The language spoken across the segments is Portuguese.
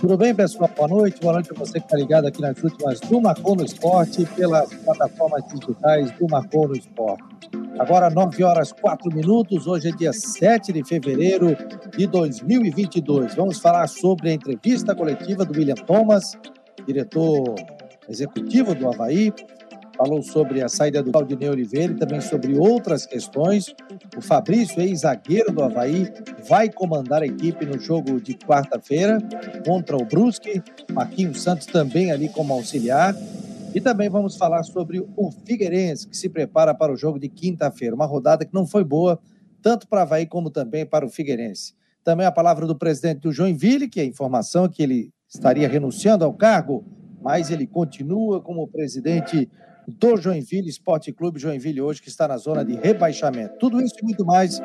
Tudo bem, pessoal? Boa noite. Boa noite a você que está ligado aqui nas últimas do Marcou no Esporte pelas plataformas digitais do Marcou no Esporte. Agora, 9 horas 4 minutos. Hoje é dia 7 de fevereiro de 2022. Vamos falar sobre a entrevista coletiva do William Thomas, diretor executivo do Havaí, falou sobre a saída do Claudinei Oliveira e também sobre outras questões. O Fabrício, ex-zagueiro do Havaí, vai comandar a equipe no jogo de quarta-feira contra o Brusque. Marquinhos Santos também ali como auxiliar. E também vamos falar sobre o Figueirense, que se prepara para o jogo de quinta-feira. Uma rodada que não foi boa, tanto para o Havaí como também para o Figueirense. Também a palavra do presidente do Joinville, que é a informação é que ele estaria renunciando ao cargo, mas ele continua como presidente do Joinville Esporte Clube Joinville hoje, que está na zona de rebaixamento. Tudo isso e muito mais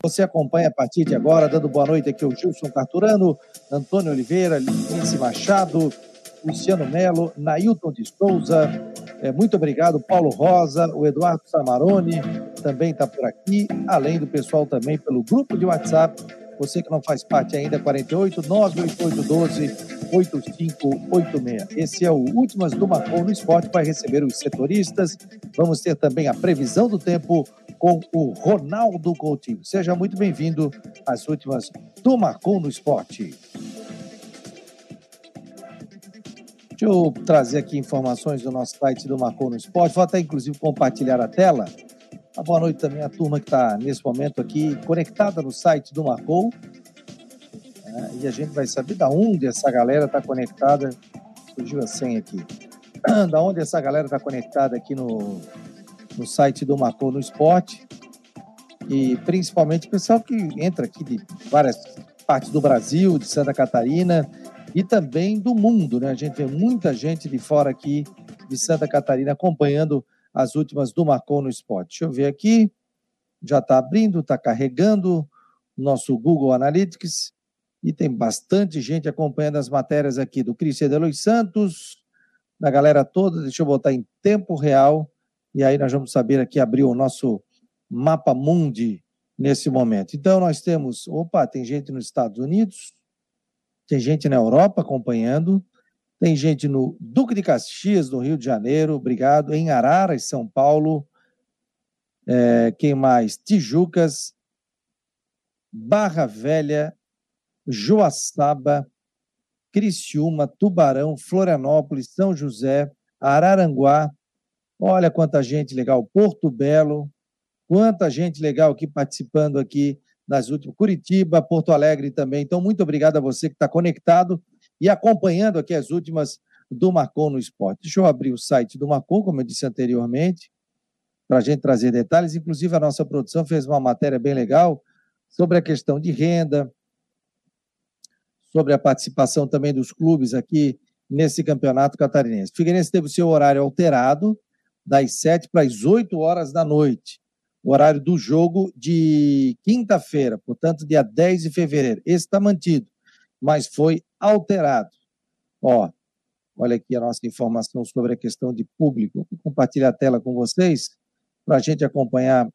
você acompanha a partir de agora, dando boa noite aqui ao Gilson Carturano, Antônio Oliveira, Lince Machado, Luciano Melo, Nailton de Souza, é, muito obrigado, Paulo Rosa, o Eduardo Samarone também está por aqui, além do pessoal também pelo grupo de WhatsApp você que não faz parte ainda, 48 98812 8586. Esse é o Últimas do Marcon no Esporte, vai receber os setoristas. Vamos ter também a previsão do tempo com o Ronaldo Coutinho. Seja muito bem-vindo às últimas do Marcon no Esporte. Deixa eu trazer aqui informações do nosso site do Marcon no Esporte. Vou até, inclusive, compartilhar a tela uma boa noite também à turma que está nesse momento aqui conectada no site do Marcou. É, e a gente vai saber da onde essa galera está conectada. Surgiu a senha aqui. Da onde essa galera está conectada aqui no, no site do Marcou no Esporte. E principalmente o pessoal que entra aqui de várias partes do Brasil, de Santa Catarina e também do mundo, né? A gente vê muita gente de fora aqui de Santa Catarina acompanhando as últimas do Marcon no Esporte. Deixa eu ver aqui. Já está abrindo, está carregando o nosso Google Analytics e tem bastante gente acompanhando as matérias aqui do Cristian Delois Santos, da galera toda. Deixa eu botar em tempo real e aí nós vamos saber aqui abrir o nosso mapa mundi nesse momento. Então nós temos, opa, tem gente nos Estados Unidos, tem gente na Europa acompanhando, tem gente no Duque de Caxias, no Rio de Janeiro, obrigado. Em Araras, São Paulo. É, quem mais? Tijucas, Barra Velha, Joaçaba, Criciúma, Tubarão, Florianópolis, São José, Araranguá. Olha quanta gente legal. Porto Belo, quanta gente legal aqui participando aqui nas últimas. Curitiba, Porto Alegre também. Então, muito obrigado a você que está conectado e acompanhando aqui as últimas do Marcon no Esporte. Deixa eu abrir o site do Marcon, como eu disse anteriormente, para a gente trazer detalhes. Inclusive, a nossa produção fez uma matéria bem legal sobre a questão de renda, sobre a participação também dos clubes aqui nesse campeonato catarinense. Figueirense teve o seu horário alterado das 7 para as 8 horas da noite. O horário do jogo de quinta-feira, portanto, dia 10 de fevereiro. Esse está mantido mas foi alterado. Ó, olha aqui a nossa informação sobre a questão de público. Vou compartilhar a tela com vocês para a gente acompanhar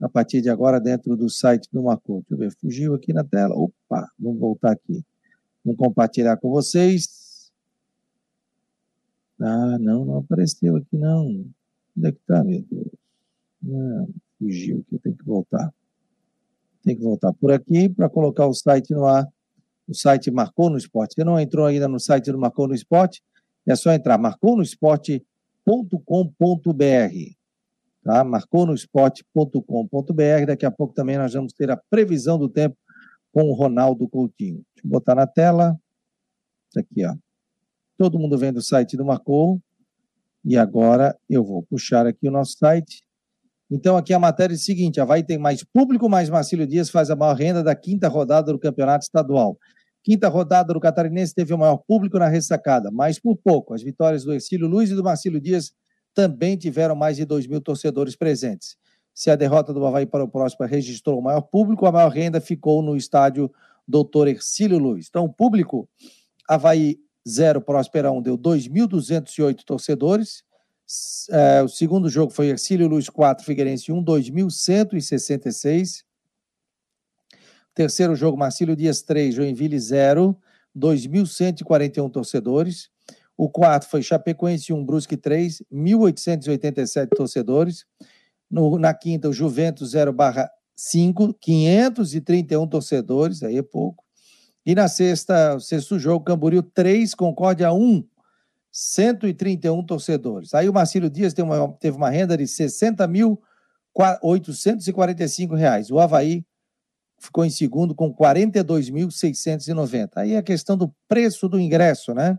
a partir de agora dentro do site do Macô. Deixa eu ver, fugiu aqui na tela. Opa, vamos voltar aqui. Vamos compartilhar com vocês. Ah, não, não apareceu aqui não. Onde é que está, meu Deus? Não, fugiu aqui, tem que voltar. Tem que voltar por aqui para colocar o site no ar o site Marcou no Esporte. Você não entrou ainda no site do Marcou no Esporte, é só entrar marconosport.com.br. Tá? marconosport.com.br. Daqui a pouco também nós vamos ter a previsão do tempo com o Ronaldo Coutinho. Deixa eu botar na tela. Isso aqui, ó. Todo mundo vendo o site do Marcou. E agora eu vou puxar aqui o nosso site. Então, aqui a matéria é a seguinte: a Vai tem mais público, mas Marcílio Dias faz a maior renda da quinta rodada do campeonato estadual. Quinta rodada do Catarinense teve o maior público na ressacada, mas por pouco. As vitórias do Ercílio Luiz e do Marcílio Dias também tiveram mais de 2 mil torcedores presentes. Se a derrota do Havaí para o Próximo registrou o maior público, a maior renda ficou no estádio Doutor Ercílio Luiz. Então, o público, Havaí 0, Próspera 1, deu 2.208 torcedores. É, o segundo jogo foi Ercílio Luiz 4, Figueirense 1, 2.166. Terceiro jogo, Marcílio Dias 3, Joinville 0, 2.141 torcedores. O quarto foi Chapecoense 1, Brusque 3, 1.887 torcedores. No, na quinta, o Juventus 0 barra 5, 531 torcedores, aí é pouco. E na sexta, o sexto jogo, Camboriú 3, Concórdia 1, 131 torcedores. Aí o Marcílio Dias teve uma, teve uma renda de 60.845 reais. O Havaí ficou em segundo com 42.690. Aí é a questão do preço do ingresso, né?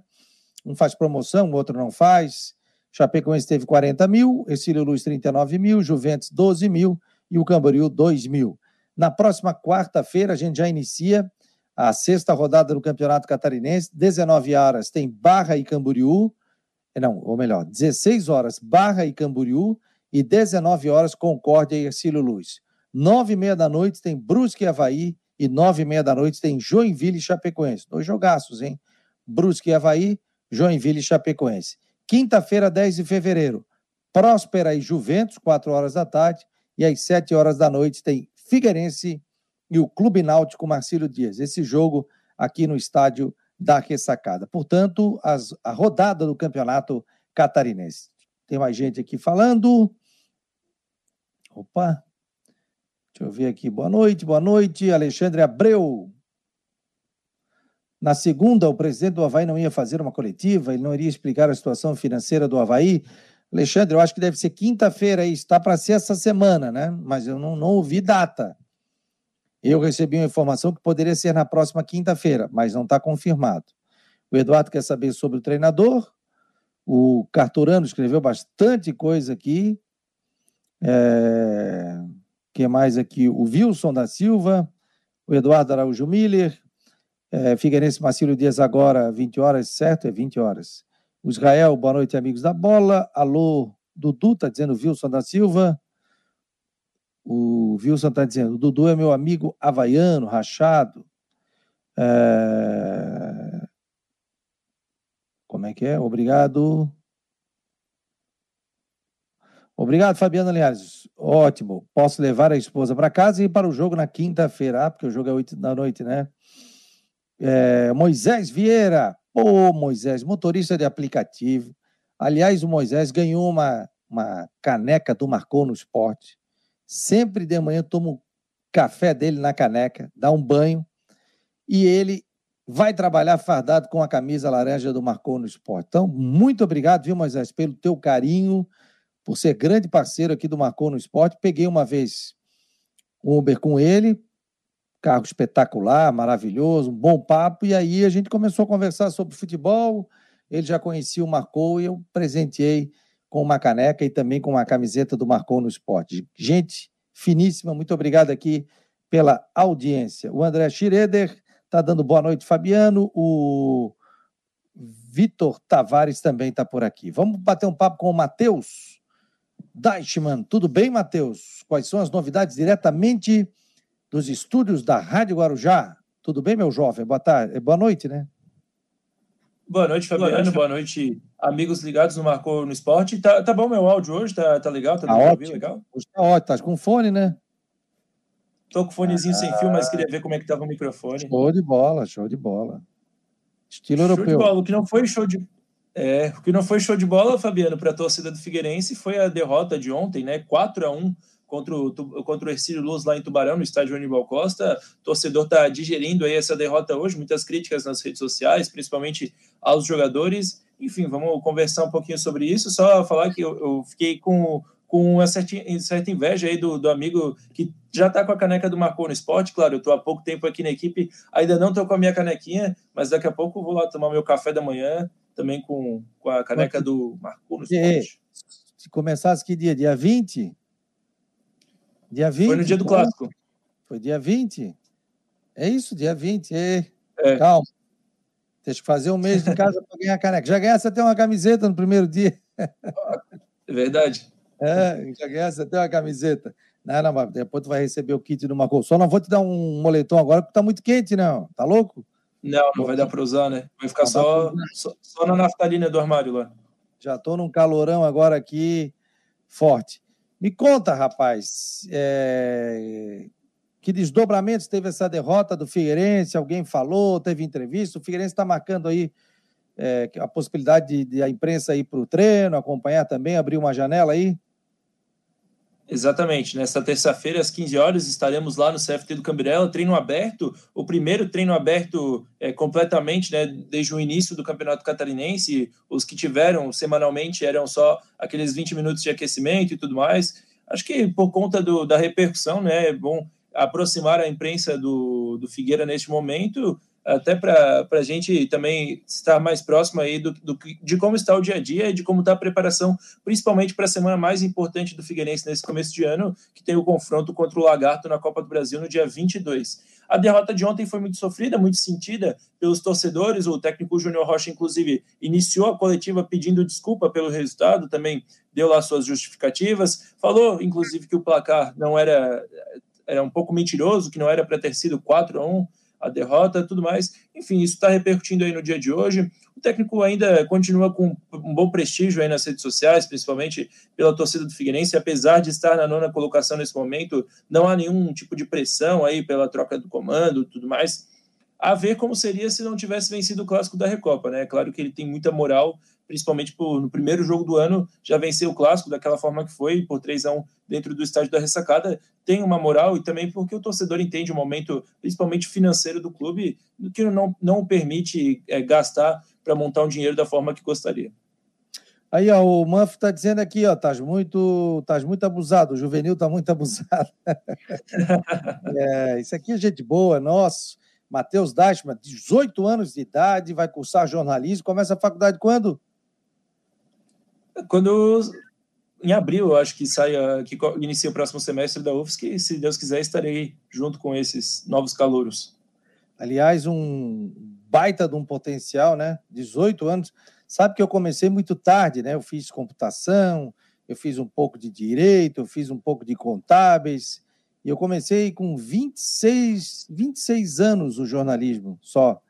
Um faz promoção, o outro não faz. Chapecoense teve 40 mil, Exílio Luz 39 mil, Juventus 12 mil e o Camboriú 2 mil. Na próxima quarta-feira a gente já inicia a sexta rodada do Campeonato Catarinense, 19 horas tem Barra e Camboriú, não, ou melhor, 16 horas Barra e Camboriú e 19 horas Concórdia e Ercílio Luz. Nove e meia da noite tem Brusque e Havaí e nove e meia da noite tem Joinville e Chapecoense. Dois jogaços, hein? Brusque e Havaí, Joinville e Chapecoense. Quinta-feira, 10 de fevereiro, Próspera e Juventus, 4 horas da tarde. E às 7 horas da noite tem Figueirense e o Clube Náutico Marcílio Dias. Esse jogo aqui no estádio da Ressacada. Portanto, as, a rodada do campeonato catarinense. Tem mais gente aqui falando. Opa, deixa eu ver aqui. Boa noite, boa noite. Alexandre Abreu. Na segunda, o presidente do Havaí não ia fazer uma coletiva, ele não iria explicar a situação financeira do Havaí. Alexandre, eu acho que deve ser quinta-feira aí, está para ser essa semana, né? Mas eu não, não ouvi data. Eu recebi uma informação que poderia ser na próxima quinta-feira, mas não está confirmado. O Eduardo quer saber sobre o treinador. O Carturano escreveu bastante coisa aqui. É... que mais aqui? O Wilson da Silva, o Eduardo Araújo Miller, é, Figueirense Marcílio Dias agora, 20 horas, certo? É 20 horas. O Israel, boa noite, amigos da bola. Alô, Dudu, está dizendo Wilson da Silva. O Wilson está dizendo, Dudu é meu amigo havaiano, rachado. É... Como é que é? Obrigado. Obrigado, Fabiano Linhares. Ótimo. Posso levar a esposa para casa e ir para o jogo na quinta-feira, ah, porque o jogo é 8 da noite, né? É, Moisés Vieira, pô, Moisés, motorista de aplicativo. Aliás, o Moisés ganhou uma, uma caneca do Marcou no Esporte. Sempre de manhã tomo o café dele na caneca, dá um banho e ele vai trabalhar fardado com a camisa laranja do Marcou no Esporte. Então, muito obrigado, viu, Moisés, pelo teu carinho, por ser grande parceiro aqui do Marcou no Esporte. Peguei uma vez um Uber com ele, carro espetacular, maravilhoso, um bom papo, e aí a gente começou a conversar sobre futebol, ele já conhecia o Marcou e eu presenteei com uma caneca e também com uma camiseta do Marcou no Esporte. Gente finíssima, muito obrigado aqui pela audiência. O André Schroeder está dando boa noite, Fabiano. O Vitor Tavares também está por aqui. Vamos bater um papo com o Matheus Deichmann. Tudo bem, Matheus? Quais são as novidades diretamente dos estúdios da Rádio Guarujá. Tudo bem, meu jovem? Boa tarde, boa noite, né? Boa noite, Fabiano. Boa noite, boa noite amigos ligados no Marcou no Esporte. Tá, tá bom meu áudio hoje? Tá, tá legal? Tá, tá ótimo. legal? Hoje tá ótimo. Tá com fone, né? Tô com fonezinho ah, sem fio, mas queria ver como é que tava o microfone. Show de bola, show de bola. Estilo show europeu. Show de bola. O que não foi show de é, o que não foi show de bola, Fabiano, para a torcida do Figueirense foi a derrota de ontem, né? 4 a 1 contra o, contra o Ercílio Luz lá em Tubarão, no estádio Aníbal Costa. O torcedor está digerindo aí essa derrota hoje, muitas críticas nas redes sociais, principalmente aos jogadores. Enfim, vamos conversar um pouquinho sobre isso. Só falar que eu, eu fiquei com, com uma certa, certa inveja aí do, do amigo que já está com a caneca do Marcou no Esporte. Claro, eu estou há pouco tempo aqui na equipe, ainda não estou com a minha canequinha, mas daqui a pouco vou lá tomar meu café da manhã também com, com a caneca do Marcou no Esporte. Se começasse que dia? Dia 20? Dia 20? Foi no dia do clássico. Foi dia 20? É isso, dia 20. É. é. Calma. Deixa eu fazer um mês de casa para ganhar caneca. Já ganhasse até uma camiseta no primeiro dia. É verdade. É, já ganhasse até uma camiseta. Não, não, mas depois tu vai receber o kit do Marcou. Só não vou te dar um moletom agora porque tá muito quente, não. Tá louco? Não, não vai dar para usar, né? Vai ficar só, só, só na naftalina do armário lá. Já tô num calorão agora aqui forte. Me conta, rapaz, é... que desdobramentos teve essa derrota do Figueirense? Alguém falou, teve entrevista? O Figueirense está marcando aí é, a possibilidade de, de a imprensa ir para o treino, acompanhar também, abrir uma janela aí? Exatamente. Nesta terça-feira, às 15 horas, estaremos lá no CFT do Cambirela, treino aberto, o primeiro treino aberto é, completamente, né, desde o início do Campeonato Catarinense. Os que tiveram semanalmente eram só aqueles 20 minutos de aquecimento e tudo mais. Acho que por conta do, da repercussão, né, é bom aproximar a imprensa do, do Figueira neste momento até para a gente também estar mais próximo aí do, do, de como está o dia a dia e de como está a preparação, principalmente para a semana mais importante do Figueirense nesse começo de ano, que tem o confronto contra o Lagarto na Copa do Brasil no dia 22. A derrota de ontem foi muito sofrida, muito sentida pelos torcedores. O técnico Júnior Rocha, inclusive, iniciou a coletiva pedindo desculpa pelo resultado, também deu lá suas justificativas. Falou, inclusive, que o placar não era, era um pouco mentiroso, que não era para ter sido 4 a 1 a derrota, tudo mais. Enfim, isso está repercutindo aí no dia de hoje. O técnico ainda continua com um bom prestígio aí nas redes sociais, principalmente pela torcida do Figueirense, apesar de estar na nona colocação nesse momento, não há nenhum tipo de pressão aí pela troca do comando, tudo mais. A ver como seria se não tivesse vencido o clássico da Recopa, né? É claro que ele tem muita moral principalmente por, no primeiro jogo do ano, já venceu o clássico daquela forma que foi, por 3 a 1 dentro do estádio da ressacada, tem uma moral e também porque o torcedor entende o momento, principalmente financeiro do clube, que não, não permite é, gastar para montar um dinheiro da forma que gostaria. Aí, ó, o Manf está dizendo aqui, ó, estás muito, estás muito abusado, o juvenil está muito abusado. é, isso aqui é gente boa, nosso. Matheus Dashman, 18 anos de idade, vai cursar jornalismo, começa a faculdade quando? Quando em abril, acho que sai que inicia o próximo semestre da UFSC, e se Deus quiser estarei junto com esses novos calouros. Aliás, um baita de um potencial, né? 18 anos. Sabe que eu comecei muito tarde, né? Eu fiz computação, eu fiz um pouco de direito, eu fiz um pouco de contábeis, e eu comecei com 26, 26 anos o jornalismo, só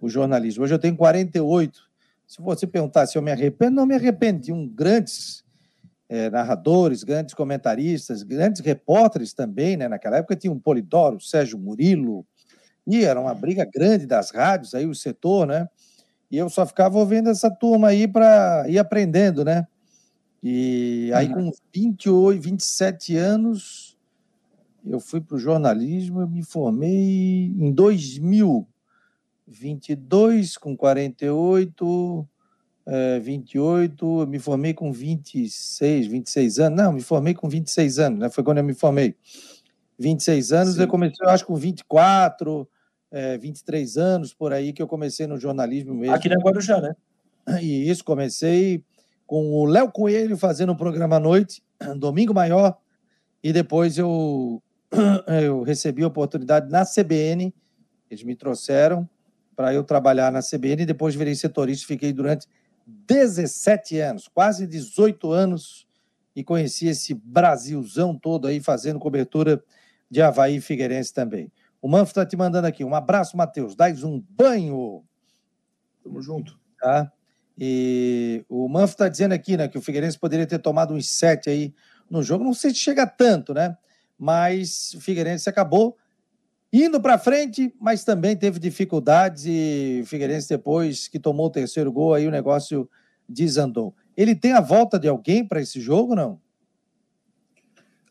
o jornalismo. Hoje eu tenho 48. Se você perguntar se eu me arrependo, não me arrependo. Tinham grandes é, narradores, grandes comentaristas, grandes repórteres também, né? Naquela época tinha um Polidoro, Sérgio Murilo, e era uma briga grande das rádios, aí o setor, né? E eu só ficava ouvindo essa turma aí para ir aprendendo, né? E aí, com 28, 27 anos, eu fui para o jornalismo, eu me formei em 2000. 22 com 48, é, 28, eu me formei com 26, 26 anos. Não, me formei com 26 anos, né? Foi quando eu me formei. 26 anos, Sim. eu comecei, eu acho, com 24, é, 23 anos, por aí, que eu comecei no jornalismo mesmo. Aqui na Guarujá, né? E isso, comecei com o Léo Coelho fazendo um programa à noite, Domingo Maior, e depois eu, eu recebi a oportunidade na CBN, eles me trouxeram, para eu trabalhar na CBN e depois virei setorista, fiquei durante 17 anos, quase 18 anos, e conheci esse Brasilzão todo aí fazendo cobertura de Havaí e Figueirense também. O Manfro está te mandando aqui. Um abraço, Matheus. Dás um banho. Tamo junto. Tá? E o Manfro está dizendo aqui, né, que o Figueirense poderia ter tomado uns sete aí no jogo. Não sei se chega tanto, né? Mas o Figueirense acabou indo para frente, mas também teve dificuldades e o Figueirense depois que tomou o terceiro gol, aí o negócio desandou. Ele tem a volta de alguém para esse jogo, não?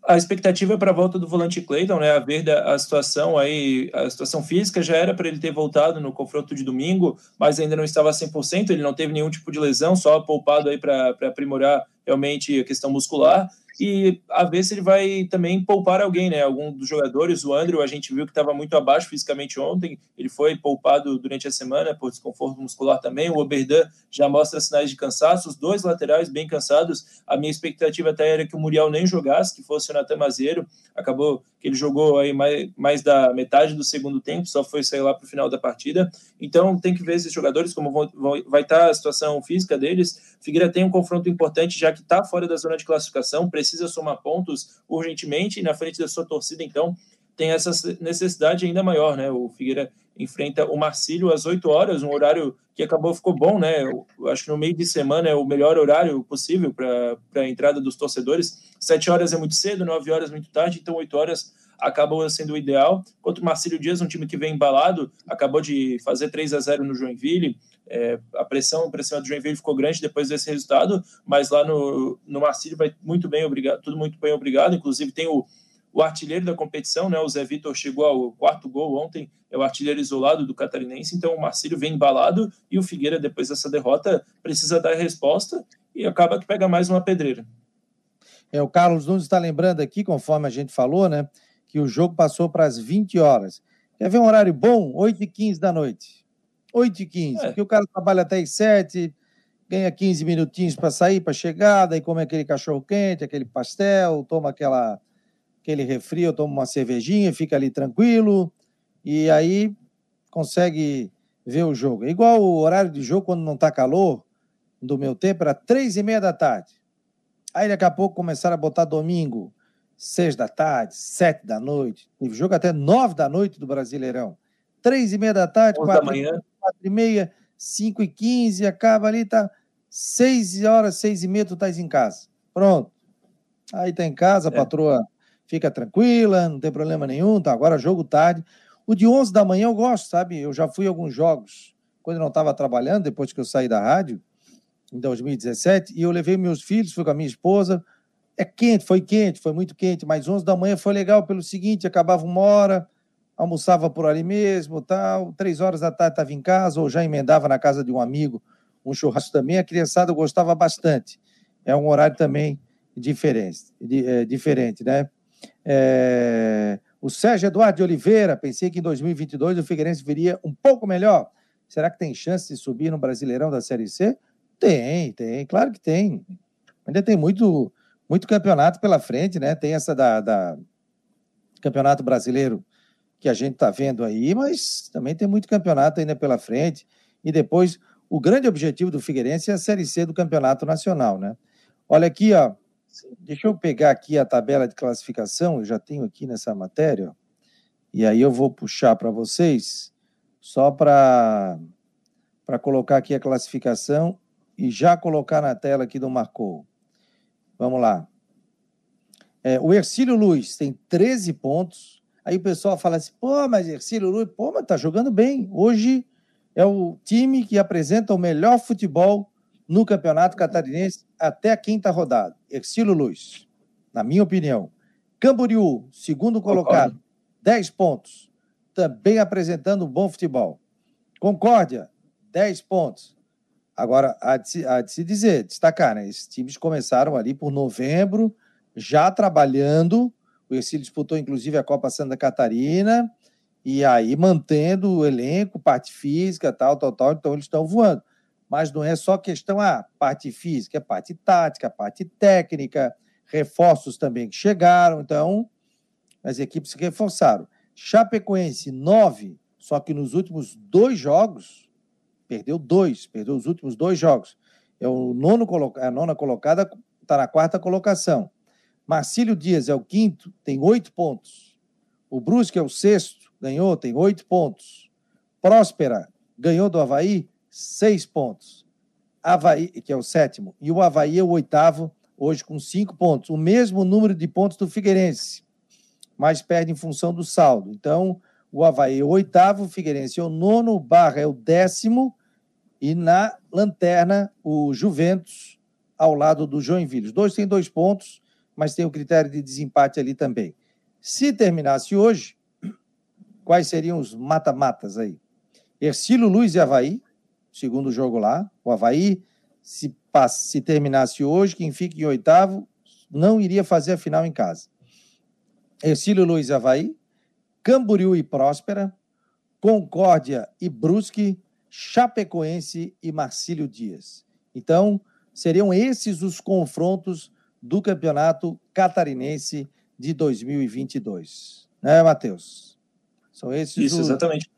A expectativa é para a volta do volante Clayton, né? A ver a situação aí, a situação física já era para ele ter voltado no confronto de domingo, mas ainda não estava 100%, ele não teve nenhum tipo de lesão, só poupado aí para aprimorar realmente a questão muscular e a ver se ele vai também poupar alguém, né? Algum dos jogadores, o Andrew, a gente viu que estava muito abaixo fisicamente ontem, ele foi poupado durante a semana por desconforto muscular também. O Oberdan já mostra sinais de cansaço, os dois laterais bem cansados. A minha expectativa até era que o Muriel nem jogasse, que fosse o Natan Mazeiro. Acabou que ele jogou aí mais, mais da metade do segundo tempo, só foi sair lá para o final da partida. Então tem que ver esses jogadores, como vão, vão, vai estar tá a situação física deles. Figueira tem um confronto importante, já que está fora da zona de classificação, precisa somar pontos urgentemente e na frente da sua torcida, então tem essa necessidade ainda maior, né? O Figueira enfrenta o Marcílio às 8 horas, um horário que acabou ficou bom, né? Eu acho que no meio de semana é o melhor horário possível para a entrada dos torcedores. 7 horas é muito cedo, 9 horas é muito tarde, então 8 horas acabou sendo o ideal. Contra o Marcílio Dias, um time que vem embalado, acabou de fazer 3 a 0 no Joinville. É, a pressão para cima do Joinville ficou grande depois desse resultado, mas lá no, no Marcílio vai muito bem, obrigado, tudo muito bem, obrigado. Inclusive tem o, o artilheiro da competição, né? O Zé Vitor chegou ao quarto gol ontem, é o artilheiro isolado do Catarinense, então o Marcílio vem embalado e o Figueira, depois dessa derrota, precisa dar resposta e acaba que pega mais uma pedreira. É, o Carlos Nunes está lembrando aqui, conforme a gente falou, né? Que o jogo passou para as 20 horas. Quer ver um horário bom? 8 e 15 da noite. 8 e 15, é. porque o cara trabalha até as 7, ganha 15 minutinhos para sair, para chegar, daí come aquele cachorro quente, aquele pastel, toma aquela, aquele refri, toma uma cervejinha, fica ali tranquilo, e aí consegue ver o jogo. É igual o horário de jogo quando não está calor, do meu tempo, era três e meia da tarde. Aí daqui a pouco começaram a botar domingo, seis da tarde, sete da noite. Teve jogo até nove da noite do Brasileirão. Três e meia da tarde, quatro, da manhã. quatro e meia, cinco e quinze, acaba ali, tá seis horas, seis e meia, tu estás em casa. Pronto. Aí tá em casa, a é. patroa fica tranquila, não tem problema nenhum, tá? Agora jogo tarde. O de 11 da manhã eu gosto, sabe? Eu já fui a alguns jogos quando eu não estava trabalhando, depois que eu saí da rádio em 2017, e eu levei meus filhos, fui com a minha esposa. É quente, foi quente, foi muito quente, mas 11 da manhã foi legal pelo seguinte: acabava uma hora, almoçava por ali mesmo, tal, três horas da tarde estava em casa, ou já emendava na casa de um amigo um churrasco também. A criançada gostava bastante. É um horário também diferente, é, diferente né? É... O Sérgio Eduardo de Oliveira, pensei que em 2022 o Figueirense viria um pouco melhor. Será que tem chance de subir no Brasileirão da Série C? Tem, tem, claro que tem. Ainda tem muito, muito campeonato pela frente, né? Tem essa da, da Campeonato Brasileiro que a gente está vendo aí, mas também tem muito campeonato ainda pela frente. E depois, o grande objetivo do Figueirense é a Série C do Campeonato Nacional, né? Olha aqui, ó. Deixa eu pegar aqui a tabela de classificação, eu já tenho aqui nessa matéria, ó, e aí eu vou puxar para vocês, só para colocar aqui a classificação e já colocar na tela aqui do Marcou. Vamos lá. É, o Ercílio Luz tem 13 pontos. Aí o pessoal fala assim: pô, mas Ercílio pô, mas tá jogando bem. Hoje é o time que apresenta o melhor futebol no Campeonato Catarinense até a quinta rodada. Ercílio Luz, na minha opinião. Camboriú, segundo colocado, 10 pontos. Também apresentando um bom futebol. Concórdia, 10 pontos. Agora, há de, se, há de se dizer, destacar, né? Esses times começaram ali por novembro, já trabalhando. O Ercílio disputou, inclusive, a Copa Santa Catarina, e aí mantendo o elenco, parte física, tal, tal, tal. Então, eles estão voando. Mas não é só questão, a ah, parte física, é parte tática, parte técnica, reforços também que chegaram. Então, as equipes se reforçaram. Chapecoense, nove, só que nos últimos dois jogos Perdeu dois, perdeu os últimos dois jogos. É o nono a nona colocada, está na quarta colocação. Marcílio Dias é o quinto, tem oito pontos. O Brusque é o sexto, ganhou, tem oito pontos. Próspera ganhou do Havaí, seis pontos. Havaí, que é o sétimo, e o Havaí é o oitavo, hoje com cinco pontos. O mesmo número de pontos do Figueirense, mas perde em função do saldo. Então, o Havaí é o oitavo, o Figueirense é o nono, o Barra é o décimo, e na lanterna o Juventus ao lado do Joinville. Os dois têm dois pontos, mas tem o critério de desempate ali também. Se terminasse hoje, quais seriam os mata-matas aí? Ercílio Luiz e Havaí, segundo jogo lá. O Havaí, se, se terminasse hoje, quem fica em oitavo não iria fazer a final em casa. Ercílio Luiz e Havaí, Camboriú e Próspera, Concórdia e Brusque, Chapecoense e Marcílio Dias. Então, seriam esses os confrontos do Campeonato Catarinense de 2022. Né, Matheus? São esses Isso, os... exatamente.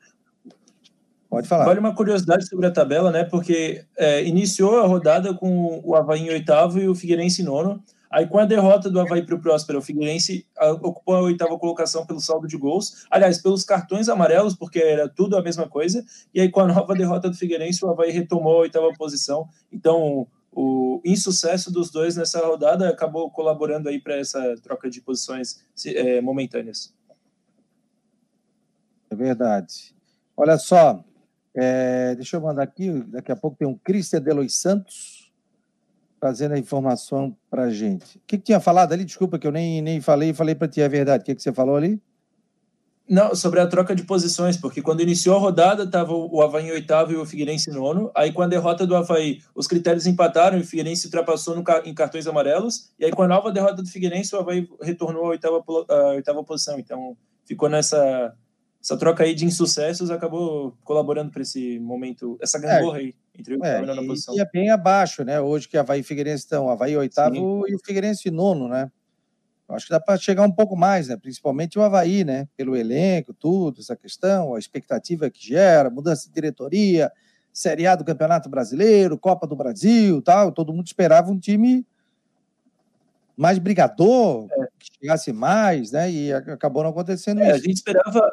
Pode falar. Vale uma curiosidade sobre a tabela, né? Porque é, iniciou a rodada com o Havaí em oitavo e o Figueirense em nono. Aí, com a derrota do Havaí para o Próspero, o Figueirense ocupou a oitava colocação pelo saldo de gols. Aliás, pelos cartões amarelos, porque era tudo a mesma coisa. E aí, com a nova derrota do Figueirense, o Havaí retomou a oitava posição. Então, o insucesso dos dois nessa rodada acabou colaborando aí para essa troca de posições é, momentâneas. É verdade. Olha só, é, deixa eu mandar aqui, daqui a pouco tem um Cristian Delois Santos trazendo a informação para a gente. O que, que, tinha falado ali? Desculpa que eu nem, nem falei, falei para ti, é verdade. O que, que você falou ali? Não, sobre a troca de posições, porque quando iniciou a rodada, estava o Havaí em oitavo e o Figueirense em nono. Aí, com a derrota do Havaí, os critérios empataram e o Figueirense ultrapassou no, em cartões amarelos. E aí, com a nova derrota do Figueirense, o Havaí retornou à oitava, à oitava posição. Então, ficou nessa essa troca aí de insucessos acabou colaborando para esse momento, essa gangorra é, aí entre o é, e, posição. E é bem abaixo, né? Hoje que Havaí e Figueirense estão, Havaí oitavo Sim. e o Figueirense nono, né? Acho que dá para chegar um pouco mais, né? Principalmente o Havaí, né? Pelo elenco, tudo, essa questão, a expectativa que gera, mudança de diretoria, Série A do Campeonato Brasileiro, Copa do Brasil tal. Todo mundo esperava um time mais brigador, é. que chegasse mais, né? E acabou não acontecendo é, isso. A gente esperava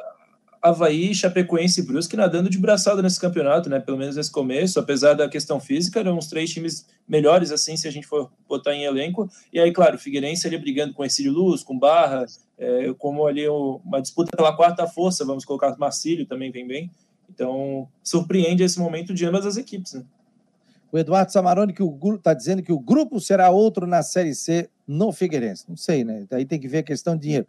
Havaí, Chapecoense e Brusque nadando de braçada nesse campeonato, né? Pelo menos nesse começo, apesar da questão física, eram os três times melhores, assim, se a gente for botar em elenco. E aí, claro, o Figueirense ali brigando com Ercílio Luz, com Barra, é, como ali uma disputa pela quarta força, vamos colocar Marcílio também vem bem. Então, surpreende esse momento de ambas as equipes, né? O Eduardo Samaroni que está dizendo que o grupo será outro na Série C no Figueirense. Não sei, né? Aí tem que ver a questão de dinheiro.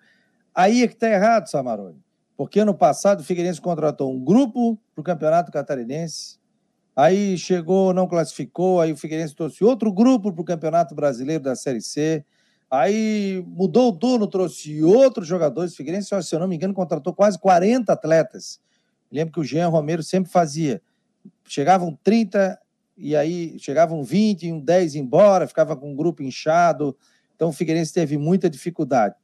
Aí é que está errado, Samaroni. Porque ano passado o Figueirense contratou um grupo para o Campeonato Catarinense, aí chegou, não classificou, aí o Figueirense trouxe outro grupo para o Campeonato Brasileiro da Série C, aí mudou o turno, trouxe outros jogadores. O Figueirense, se eu não me engano, contratou quase 40 atletas. lembro que o Jean Romero sempre fazia. Chegavam 30 e aí chegavam 20, um 10 embora, ficava com um grupo inchado. Então o Figueirense teve muita dificuldade.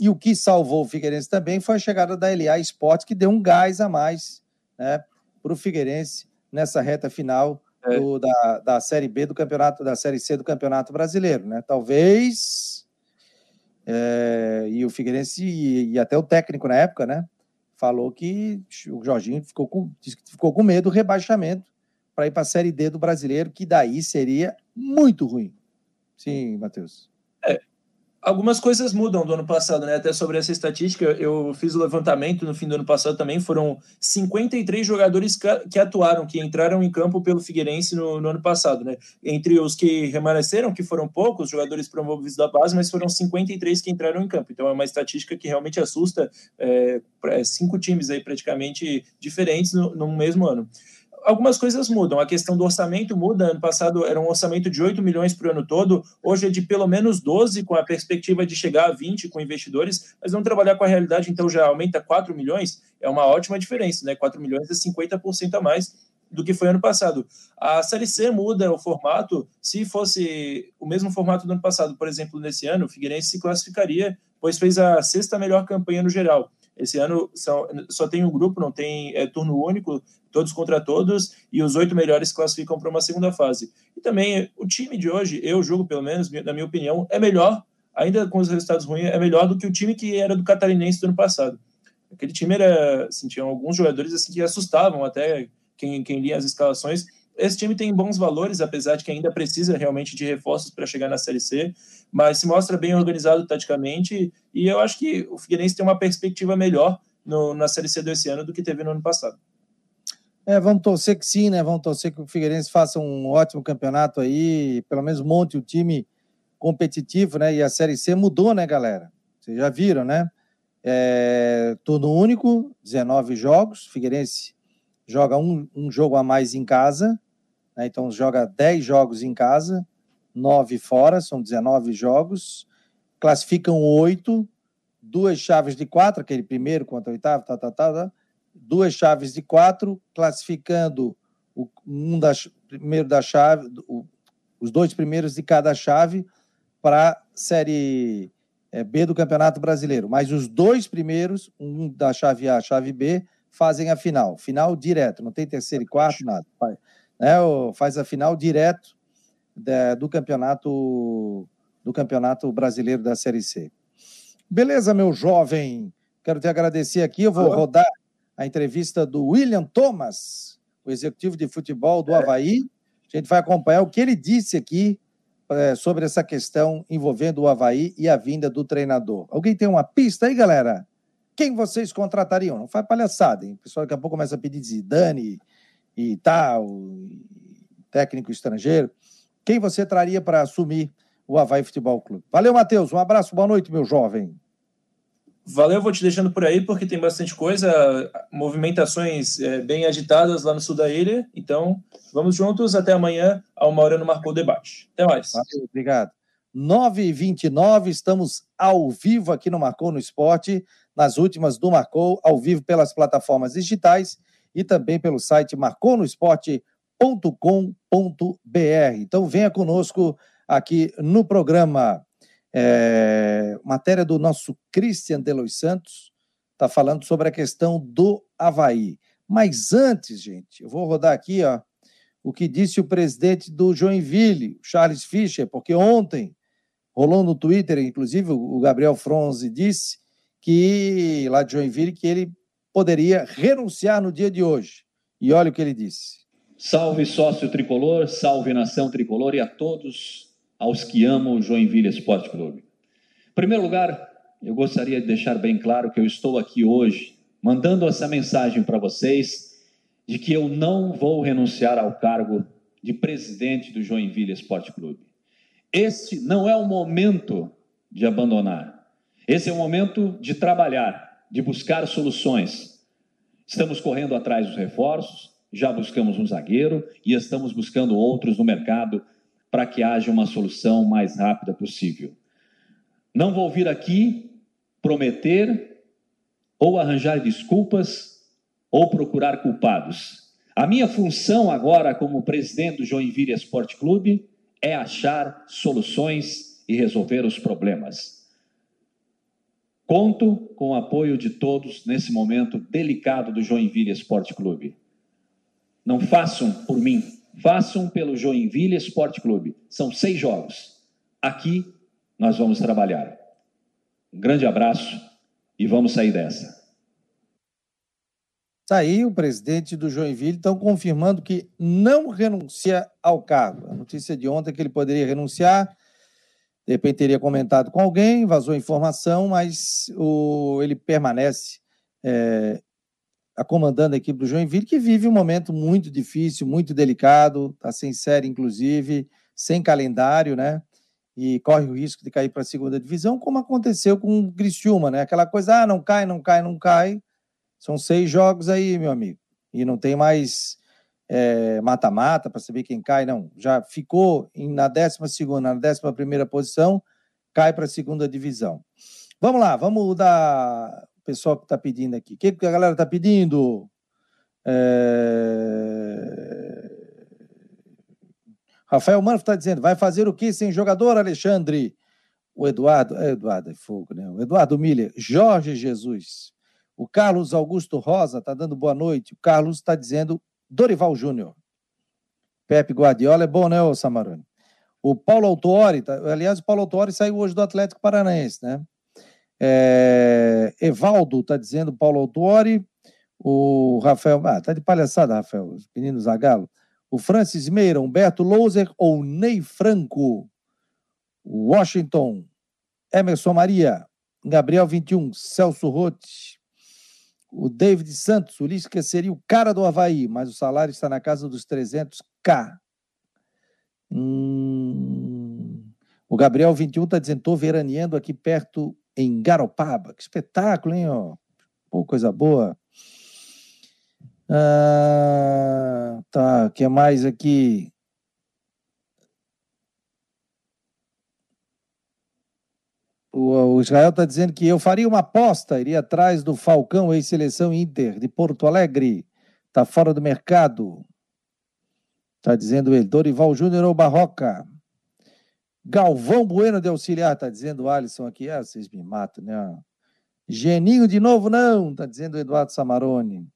E o que salvou o Figueirense também foi a chegada da LA Esporte, que deu um gás a mais né, para o Figueirense nessa reta final é. do, da, da Série B do campeonato, da Série C do Campeonato Brasileiro. Né? Talvez. É, e o Figueirense, e, e, até o técnico na época, né? Falou que o Jorginho ficou com, ficou com medo do rebaixamento para ir para a Série D do brasileiro, que daí seria muito ruim. Sim, Matheus. É, algumas coisas mudam do ano passado, né? Até sobre essa estatística, eu fiz o levantamento no fim do ano passado também. Foram 53 jogadores que atuaram, que entraram em campo pelo Figueirense no, no ano passado, né? Entre os que permaneceram, que foram poucos jogadores promovidos da base, mas foram 53 que entraram em campo. Então é uma estatística que realmente assusta é, cinco times aí praticamente diferentes no, no mesmo ano algumas coisas mudam. A questão do orçamento muda. Ano passado era um orçamento de 8 milhões para o ano todo, hoje é de pelo menos 12, com a perspectiva de chegar a 20 com investidores, mas vamos trabalhar com a realidade, então já aumenta 4 milhões, é uma ótima diferença, né? 4 milhões é 50% a mais do que foi ano passado. A Série C muda o formato. Se fosse o mesmo formato do ano passado, por exemplo, nesse ano, o Figueirense se classificaria, pois fez a sexta melhor campanha no geral. Esse ano só tem um grupo, não tem é, turno único, todos contra todos, e os oito melhores classificam para uma segunda fase. E também o time de hoje, eu julgo pelo menos, na minha opinião, é melhor, ainda com os resultados ruins, é melhor do que o time que era do Catarinense do ano passado. Aquele time era, assim, alguns jogadores assim que assustavam até quem, quem lia as escalações. Esse time tem bons valores, apesar de que ainda precisa realmente de reforços para chegar na Série C, mas se mostra bem organizado taticamente e eu acho que o Figueirense tem uma perspectiva melhor no, na Série C desse ano do que teve no ano passado. É, vamos torcer que sim, né? Vamos torcer que o Figueirense faça um ótimo campeonato aí, pelo menos monte o time competitivo, né? E a Série C mudou, né, galera? Vocês já viram, né? É, turno único, 19 jogos. Figueirense joga um, um jogo a mais em casa, né? então joga 10 jogos em casa, 9 fora, são 19 jogos. Classificam oito, duas chaves de quatro, aquele primeiro contra o oitavo, tá, tá, tá, tá duas chaves de quatro, classificando o, um das primeiro da chave, o, os dois primeiros de cada chave para série é, B do Campeonato Brasileiro. Mas os dois primeiros, um da chave A, chave B, fazem a final, final direto, não tem terceiro e quarto nada. Faz, né, faz a final direto da, do campeonato do Campeonato Brasileiro da Série C. Beleza, meu jovem. Quero te agradecer aqui. Eu vou rodar a entrevista do William Thomas, o executivo de futebol do é. Havaí. A gente vai acompanhar o que ele disse aqui é, sobre essa questão envolvendo o Havaí e a vinda do treinador. Alguém tem uma pista aí, galera? quem vocês contratariam? Não faz palhaçada, hein? O pessoal daqui a pouco começa a pedir Zidane e, e tal, técnico estrangeiro. Quem você traria para assumir o Havaí Futebol Clube? Valeu, Matheus. Um abraço, boa noite, meu jovem. Valeu, vou te deixando por aí, porque tem bastante coisa, movimentações é, bem agitadas lá no sul da ilha. Então, vamos juntos. Até amanhã, a uma hora no Marcou Debate. Até mais. Valeu, obrigado. 9h29, estamos ao vivo aqui no Marcou no Esporte, nas últimas do Marcou, ao vivo pelas plataformas digitais e também pelo site marconosport.com.br. Então, venha conosco aqui no programa. É, matéria do nosso Christian Delois Santos, está falando sobre a questão do Havaí. Mas antes, gente, eu vou rodar aqui ó, o que disse o presidente do Joinville, Charles Fischer, porque ontem rolou no Twitter, inclusive o Gabriel Fronze disse que lá de Joinville que ele poderia renunciar no dia de hoje. E olha o que ele disse. Salve sócio tricolor, salve nação tricolor e a todos aos que amam o Joinville Esporte Clube. Em primeiro lugar, eu gostaria de deixar bem claro que eu estou aqui hoje mandando essa mensagem para vocês de que eu não vou renunciar ao cargo de presidente do Joinville Esporte Clube. Este não é o momento de abandonar. Esse é o momento de trabalhar, de buscar soluções. Estamos correndo atrás dos reforços, já buscamos um zagueiro e estamos buscando outros no mercado para que haja uma solução mais rápida possível. Não vou vir aqui prometer ou arranjar desculpas ou procurar culpados. A minha função agora como presidente do Joinville Esporte Clube é achar soluções e resolver os problemas. Conto com o apoio de todos nesse momento delicado do Joinville Esporte Clube. Não façam por mim, façam pelo Joinville Esporte Clube. São seis jogos. Aqui nós vamos trabalhar. Um grande abraço e vamos sair dessa. Está aí o presidente do Joinville, estão confirmando que não renuncia ao cargo. A notícia de ontem é que ele poderia renunciar, de repente teria comentado com alguém, vazou informação, mas o, ele permanece é, comandando a equipe do Joinville, que vive um momento muito difícil, muito delicado, está sem série, inclusive, sem calendário, né? E corre o risco de cair para a segunda divisão, como aconteceu com o Criciúma, né? Aquela coisa, ah, não cai, não cai, não cai. São seis jogos aí, meu amigo. E não tem mais é, mata-mata é, para saber quem cai, não. Já ficou em, na décima segunda, na décima primeira posição, cai para a segunda divisão. Vamos lá, vamos dar pessoal que está pedindo aqui. O que, que a galera está pedindo? É... Rafael Manfro está dizendo, vai fazer o que sem jogador, Alexandre? O Eduardo, é Eduardo é fogo, né? O Eduardo Miller, Jorge Jesus. O Carlos Augusto Rosa está dando boa noite. O Carlos está dizendo Dorival Júnior. Pepe Guardiola é bom, né, ô Samarone? O Paulo Autuori, tá, aliás, o Paulo Autuori saiu hoje do Atlético Paranaense, né? É, Evaldo está dizendo Paulo Autuori, o Rafael, ah, tá de palhaçada, Rafael, os meninos Zagalo. O Francis Meira, Humberto Louser ou Ney Franco. Washington, Emerson Maria, Gabriel 21, Celso Rotti, o David Santos, o Lisca seria o cara do Havaí, mas o salário está na casa dos 300k. Hum... O Gabriel 21 está dizendo, estou veraneando aqui perto em Garopaba. Que espetáculo, hein? Ó? Pô, coisa boa. Ah, tá, o que mais aqui? O, Israel está dizendo que eu faria uma aposta, iria atrás do Falcão, ex-seleção Inter, de Porto Alegre. Está fora do mercado. Está dizendo ele. Dorival Júnior ou Barroca? Galvão Bueno de auxiliar, está dizendo o Alisson aqui. Ah, vocês me matam, né? Geninho de novo, não, está dizendo o Eduardo Samarone.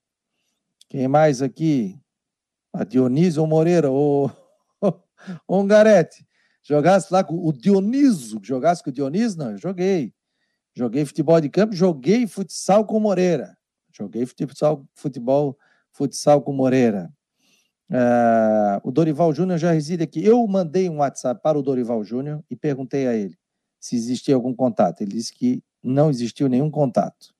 Quem mais aqui? A Dionísio Moreira, o Ongarete. Jogasse lá com o Dioniso, jogasse com o Dioniso? Não, eu joguei. Joguei futebol de campo, joguei futsal com Moreira. Joguei futsal, futebol, futsal com Moreira. Uh, o Dorival Júnior já reside aqui. Eu mandei um WhatsApp para o Dorival Júnior e perguntei a ele se existia algum contato. Ele disse que não existiu nenhum contato.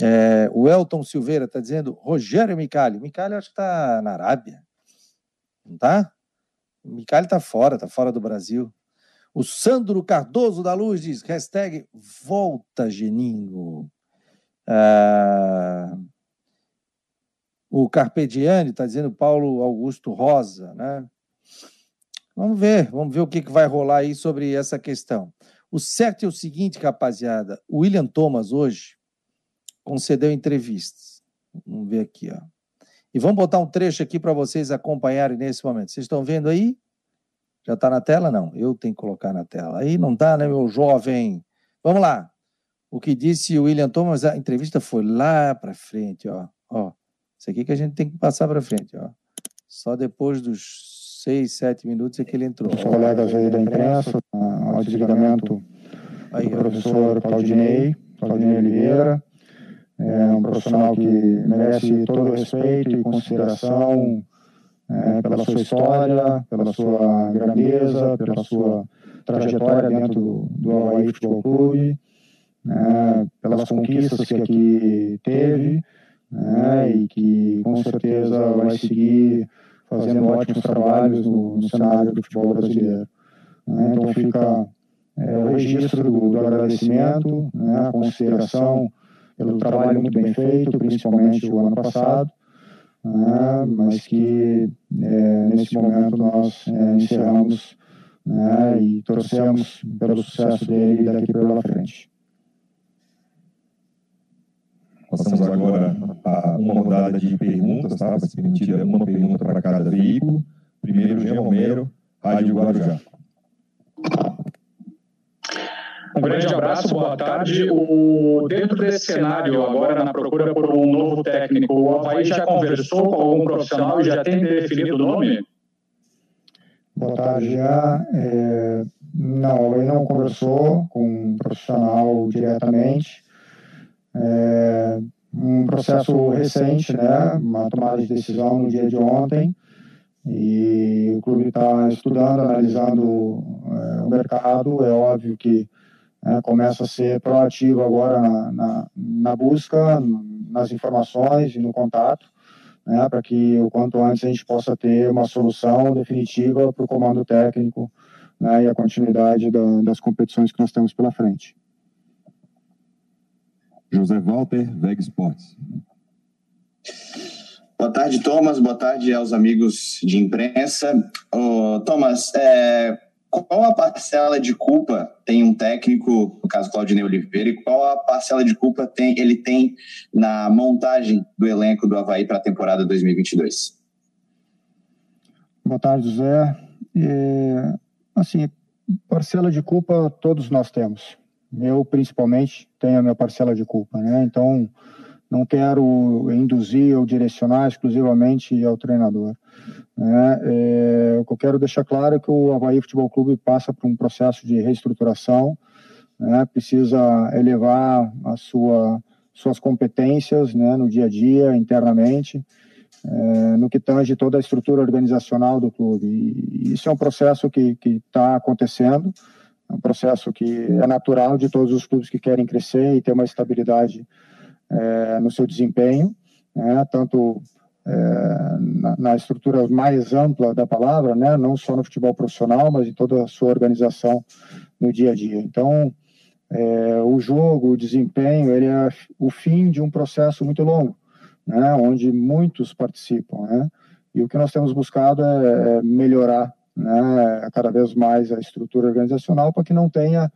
É, o Elton Silveira está dizendo Rogério Micali. Micali acho que está na Arábia. Não está? Micali está fora, está fora do Brasil. O Sandro Cardoso da Luz diz, hashtag volta Geninho. Ah, o Carpediani está dizendo Paulo Augusto Rosa, né? Vamos ver, vamos ver o que, que vai rolar aí sobre essa questão. O certo é o seguinte, rapaziada, o William Thomas hoje concedeu entrevistas. Vamos ver aqui, ó. E vamos botar um trecho aqui para vocês acompanharem nesse momento. Vocês estão vendo aí? Já está na tela? Não, eu tenho que colocar na tela. Aí não dá, né, meu jovem? Vamos lá. O que disse o William Thomas, a entrevista foi lá para frente, ó. ó. Isso aqui que a gente tem que passar para frente, ó. Só depois dos seis, sete minutos é que ele entrou. Os colegas aí da imprensa, ao desligamento aí, do professor Claudinei, Claudinei Oliveira, é um profissional que merece todo o respeito e consideração é, pela sua história, pela sua grandeza, pela sua trajetória dentro do, do Havaí Futebol Clube, né, pelas conquistas que aqui teve, né, e que com certeza vai seguir fazendo ótimos trabalhos no, no cenário do futebol brasileiro. Né, então fica é, o registro do, do agradecimento, né, a consideração pelo trabalho muito bem feito, principalmente o ano passado, né, mas que é, nesse momento nós é, encerramos né, e torcemos pelo sucesso dele daqui pela frente. Passamos agora a uma rodada de perguntas, tá? Vai ser permitida uma pergunta para cada veículo. Primeiro, Jean Romero, Rádio Guarujá. Um grande abraço, boa tarde. O, dentro desse cenário, agora na procura por um novo técnico, o Havaí já conversou com algum profissional e já tem definido o nome? Boa tarde, já. É, não, ele não conversou com um profissional diretamente. É, um processo recente, né? Uma tomada de decisão no dia de ontem. E o clube está estudando, analisando é, o mercado. É óbvio que é, começa a ser proativo agora na, na, na, busca, nas informações e no contato, né, para que o quanto antes a gente possa ter uma solução definitiva para o comando técnico né, e a continuidade da, das competições que nós temos pela frente. José Walter, Veg Sports. Boa tarde, Thomas. Boa tarde aos amigos de imprensa. Oh, Thomas, é, qual a parcela de culpa tem um técnico, no caso Claudinei Oliveira, e qual a parcela de culpa tem, ele tem na montagem do elenco do Havaí para a temporada 2022? Boa tarde, José. É, assim, parcela de culpa todos nós temos. Eu, principalmente, tenho a minha parcela de culpa, né? Então, não quero induzir ou direcionar exclusivamente ao treinador. Né? É, o que eu quero deixar claro é que o Havaí Futebol Clube passa por um processo de reestruturação, né? precisa elevar a sua, suas competências né? no dia a dia, internamente, é, no que tange toda a estrutura organizacional do clube. E isso é um processo que está acontecendo, é um processo que é natural de todos os clubes que querem crescer e ter uma estabilidade é, no seu desempenho, né, tanto é, na, na, estrutura mais ampla da palavra, né, não só no futebol profissional, mas em toda a sua organização no dia a dia. Então, é, o jogo, o desempenho, ele é o fim de um processo muito longo, né, onde muitos participam, né, e o que nós temos buscado é, é melhorar né, cada vez mais a estrutura organizacional para que não tenha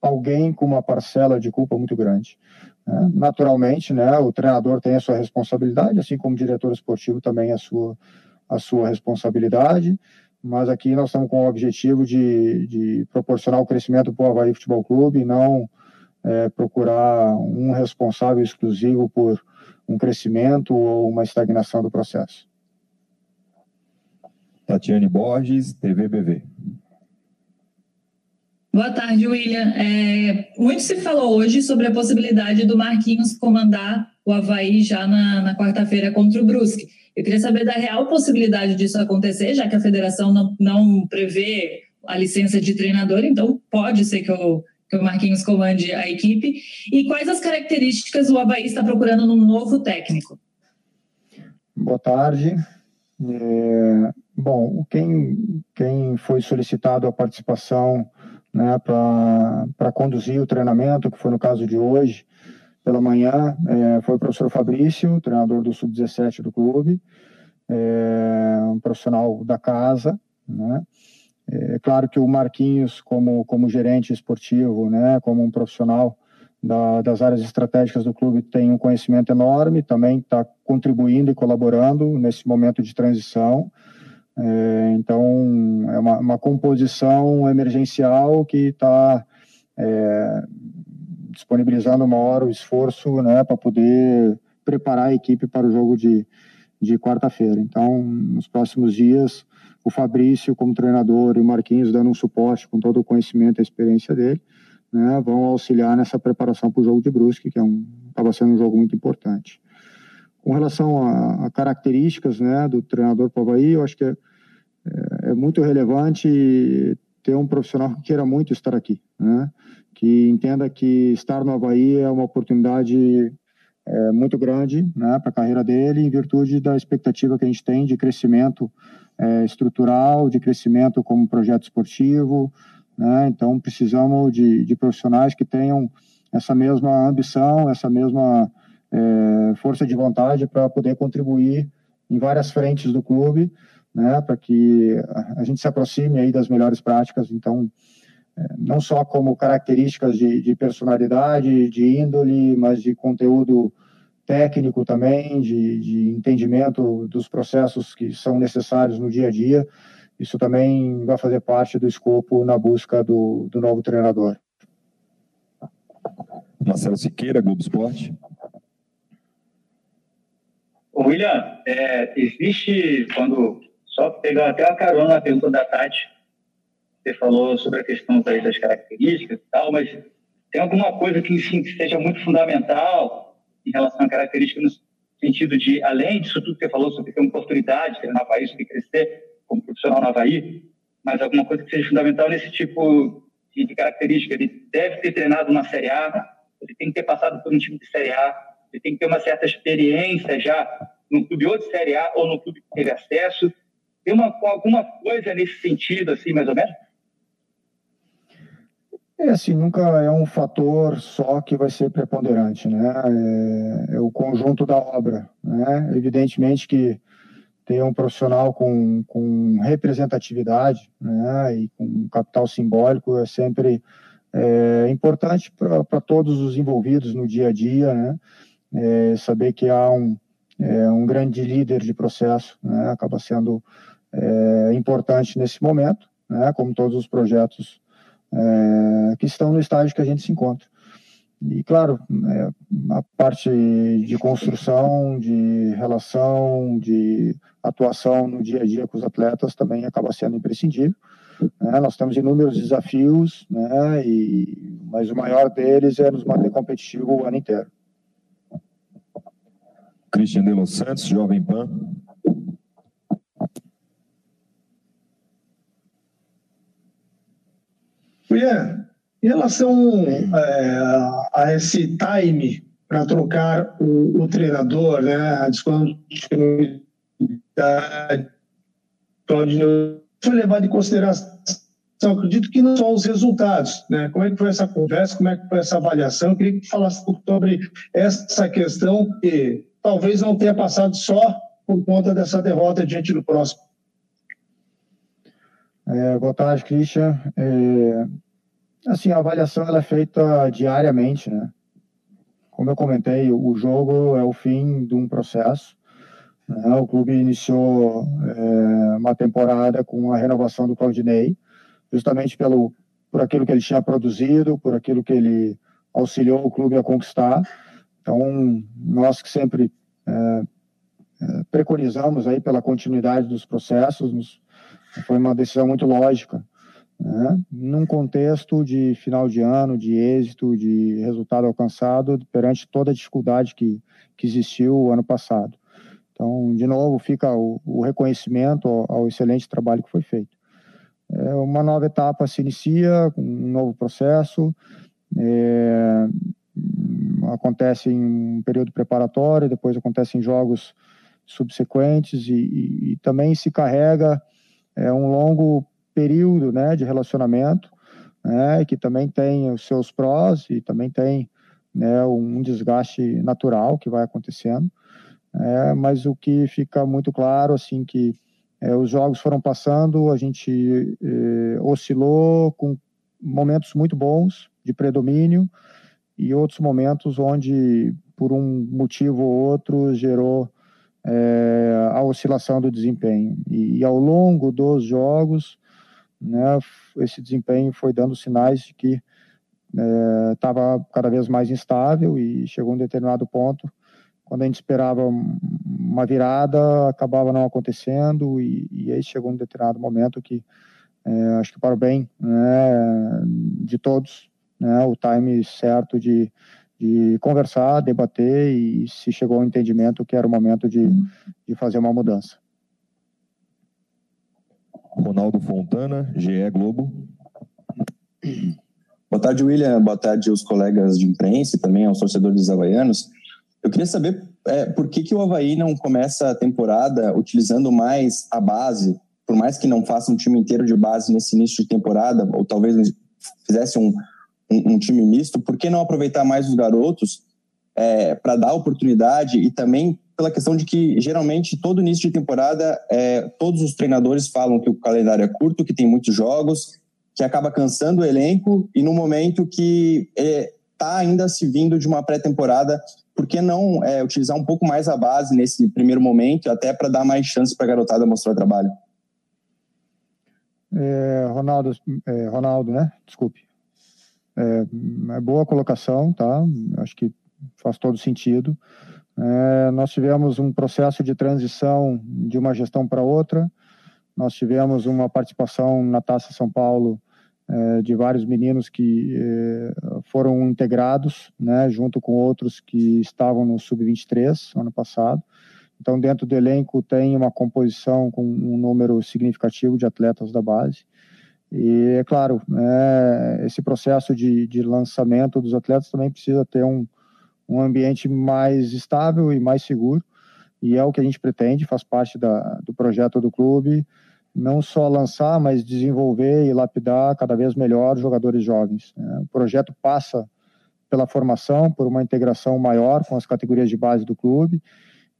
alguém com uma parcela de culpa muito grande. Né? Naturalmente, né, o treinador tem a sua responsabilidade, assim como o diretor esportivo também a sua, a sua responsabilidade, mas aqui nós estamos com o objetivo de, de proporcionar o crescimento para o Havaí Futebol Clube e não é, procurar um responsável exclusivo por um crescimento ou uma estagnação do processo. Tatiane Borges, TVBV. Boa tarde, William. É, muito se falou hoje sobre a possibilidade do Marquinhos comandar o Havaí já na, na quarta-feira contra o Brusque. Eu queria saber da real possibilidade disso acontecer, já que a federação não, não prevê a licença de treinador, então pode ser que o, que o Marquinhos comande a equipe. E quais as características o Havaí está procurando num novo técnico? Boa tarde. É, bom, quem, quem foi solicitado a participação né, para conduzir o treinamento, que foi no caso de hoje, pela manhã, é, foi o professor Fabrício, treinador do Sub-17 do clube, é, um profissional da casa, né? É claro que o Marquinhos, como, como gerente esportivo, né, como um profissional da, das áreas estratégicas do clube, tem um conhecimento enorme, também está contribuindo e colaborando nesse momento de transição. É, então, é uma, uma, composição emergencial que está é, disponibilizando uma hora o esforço né, para poder preparar a equipe para o jogo de, de quarta-feira. Então, nos próximos dias, o Fabrício como treinador e o Marquinhos dando um suporte com todo o conhecimento e experiência dele, né, vão auxiliar nessa preparação para o jogo de Brusque, que é um, acaba sendo um jogo muito importante. Com relação a, a características né, do treinador para o Havaí, eu acho que é, é, muito relevante ter um profissional que queira muito estar aqui, né, que entenda que estar no Havaí é uma oportunidade é, muito grande né, para a carreira dele, em virtude da expectativa que a gente tem de crescimento é, estrutural, de crescimento como projeto esportivo. Né? Então, precisamos de, de, profissionais que tenham essa mesma ambição, essa mesma é, força de vontade para poder contribuir em várias frentes do clube, né? para que a gente se aproxime aí das melhores práticas. Então, é, não só como características de, de personalidade, de índole, mas de conteúdo técnico também, de, de entendimento dos processos que são necessários no dia a dia. Isso também vai fazer parte do escopo na busca do, do novo treinador. Marcelo Siqueira, Globo Esporte. William, é, existe, quando, só pegar até a carona na pergunta da Tati, você falou sobre a questão das características e tal, mas tem alguma coisa que, enfim, que seja muito fundamental em relação à característica no sentido de, além disso tudo que você falou sobre ter uma oportunidade, ter no Havaí, sobre crescer como profissional no Havaí, mas alguma coisa que seja fundamental nesse tipo de, característica. Ele deve ter treinado na Série A, ele tem que ter passado por um time de Série A, ele tem que ter uma certa experiência já no clube ou de Série A ou no clube que teve acesso. Tem uma, alguma coisa nesse sentido, assim, mais ou menos? É assim, nunca é um fator só que vai ser preponderante, né? É, é o conjunto da obra, né? Evidentemente que ter um profissional com, com representatividade, né? E com capital simbólico é sempre é, importante para todos os envolvidos no dia a dia, né? É, saber que há um, é, um grande líder de processo, né? Acaba sendo é, importante nesse momento, né? Como todos os projetos é, que estão no estágio que a gente se encontra. E, claro, é, a parte de construção, de relação, de atuação no dia a dia com os atletas também acaba sendo imprescindível. Né? Nós temos inúmeros desafios, né? e, mas o maior deles é nos manter competitivo o ano inteiro. Christian de Los Santos, Jovem Pan. William, em relação é, a esse time para trocar o, o, treinador, né, a disponibilidade foi levado em consideração, acredito que não só os resultados, né? Como é que foi essa conversa, como é que foi essa avaliação? Eu queria que falasse um pouco sobre essa questão que talvez não tenha passado só por conta dessa derrota diante do próximo. É, boa tarde, Christian. É, assim, a avaliação ela é feita diariamente, né? Como eu comentei, o jogo é o fim de um processo. Né? O clube iniciou é, uma temporada com a renovação do Claudinei, justamente pelo, por aquilo que ele tinha produzido, por aquilo que ele auxiliou o clube a conquistar. Então, nós que sempre é, é, preconizamos aí pela continuidade dos processos, nos, foi uma decisão muito lógica, né? num contexto de final de ano, de êxito, de resultado alcançado perante toda a dificuldade que, que existiu ano passado. Então, de novo, fica o, o reconhecimento ao, ao, excelente trabalho que foi feito. é, uma nova etapa se inicia, um novo processo, é, acontece em um período preparatório, depois acontece em jogos subsequentes e, e, e também se carrega é, um longo período né, de relacionamento, né, que também tem os seus prós e também tem né, um desgaste natural que vai acontecendo. É, mas o que fica muito claro, assim, que é, os jogos foram passando, a gente é, oscilou com momentos muito bons de predomínio e outros momentos onde, por um motivo ou outro, gerou é, a oscilação do desempenho. E, e, ao longo dos jogos, né, esse desempenho foi dando sinais de que estava é, cada vez mais instável e chegou um determinado ponto, quando a gente esperava uma virada, acabava não acontecendo e, e aí chegou um determinado momento que é, acho que para o bem né, de todos, né, o time certo de, de conversar, debater e se chegou ao entendimento que era o momento de, de fazer uma mudança. Ronaldo Fontana, GE Globo. Boa tarde, William. Boa tarde aos colegas de imprensa e também aos torcedores havaianos. Eu queria saber é, por que, que o Havaí não começa a temporada utilizando mais a base, por mais que não faça um time inteiro de base nesse início de temporada, ou talvez fizesse um, um, um time misto, por que não aproveitar mais os garotos é, para dar oportunidade e também pela questão de que geralmente todo início de temporada é, todos os treinadores falam que o calendário é curto, que tem muitos jogos, que acaba cansando o elenco e no momento que está é, tá ainda se vindo de uma pré-temporada, por que não é, utilizar um pouco mais a base nesse primeiro momento, até para dar mais chance para a garotada mostrar o trabalho? É, Ronaldo, é, Ronaldo, né? Desculpe. É, é boa colocação, tá? Acho que faz todo sentido. É, nós tivemos um processo de transição de uma gestão para outra. Nós tivemos uma participação na Taça São Paulo é, de vários meninos que é, foram integrados, né, junto com outros que estavam no Sub-23 ano passado. Então, dentro do elenco tem uma composição com um número significativo de atletas da base. E, é claro, é, esse processo de, de lançamento dos atletas também precisa ter um, um ambiente mais estável e mais seguro, e é o que a gente pretende, faz parte da, do projeto do clube, não só lançar, mas desenvolver e lapidar cada vez melhor jogadores jovens. Né? O projeto passa pela formação, por uma integração maior com as categorias de base do clube,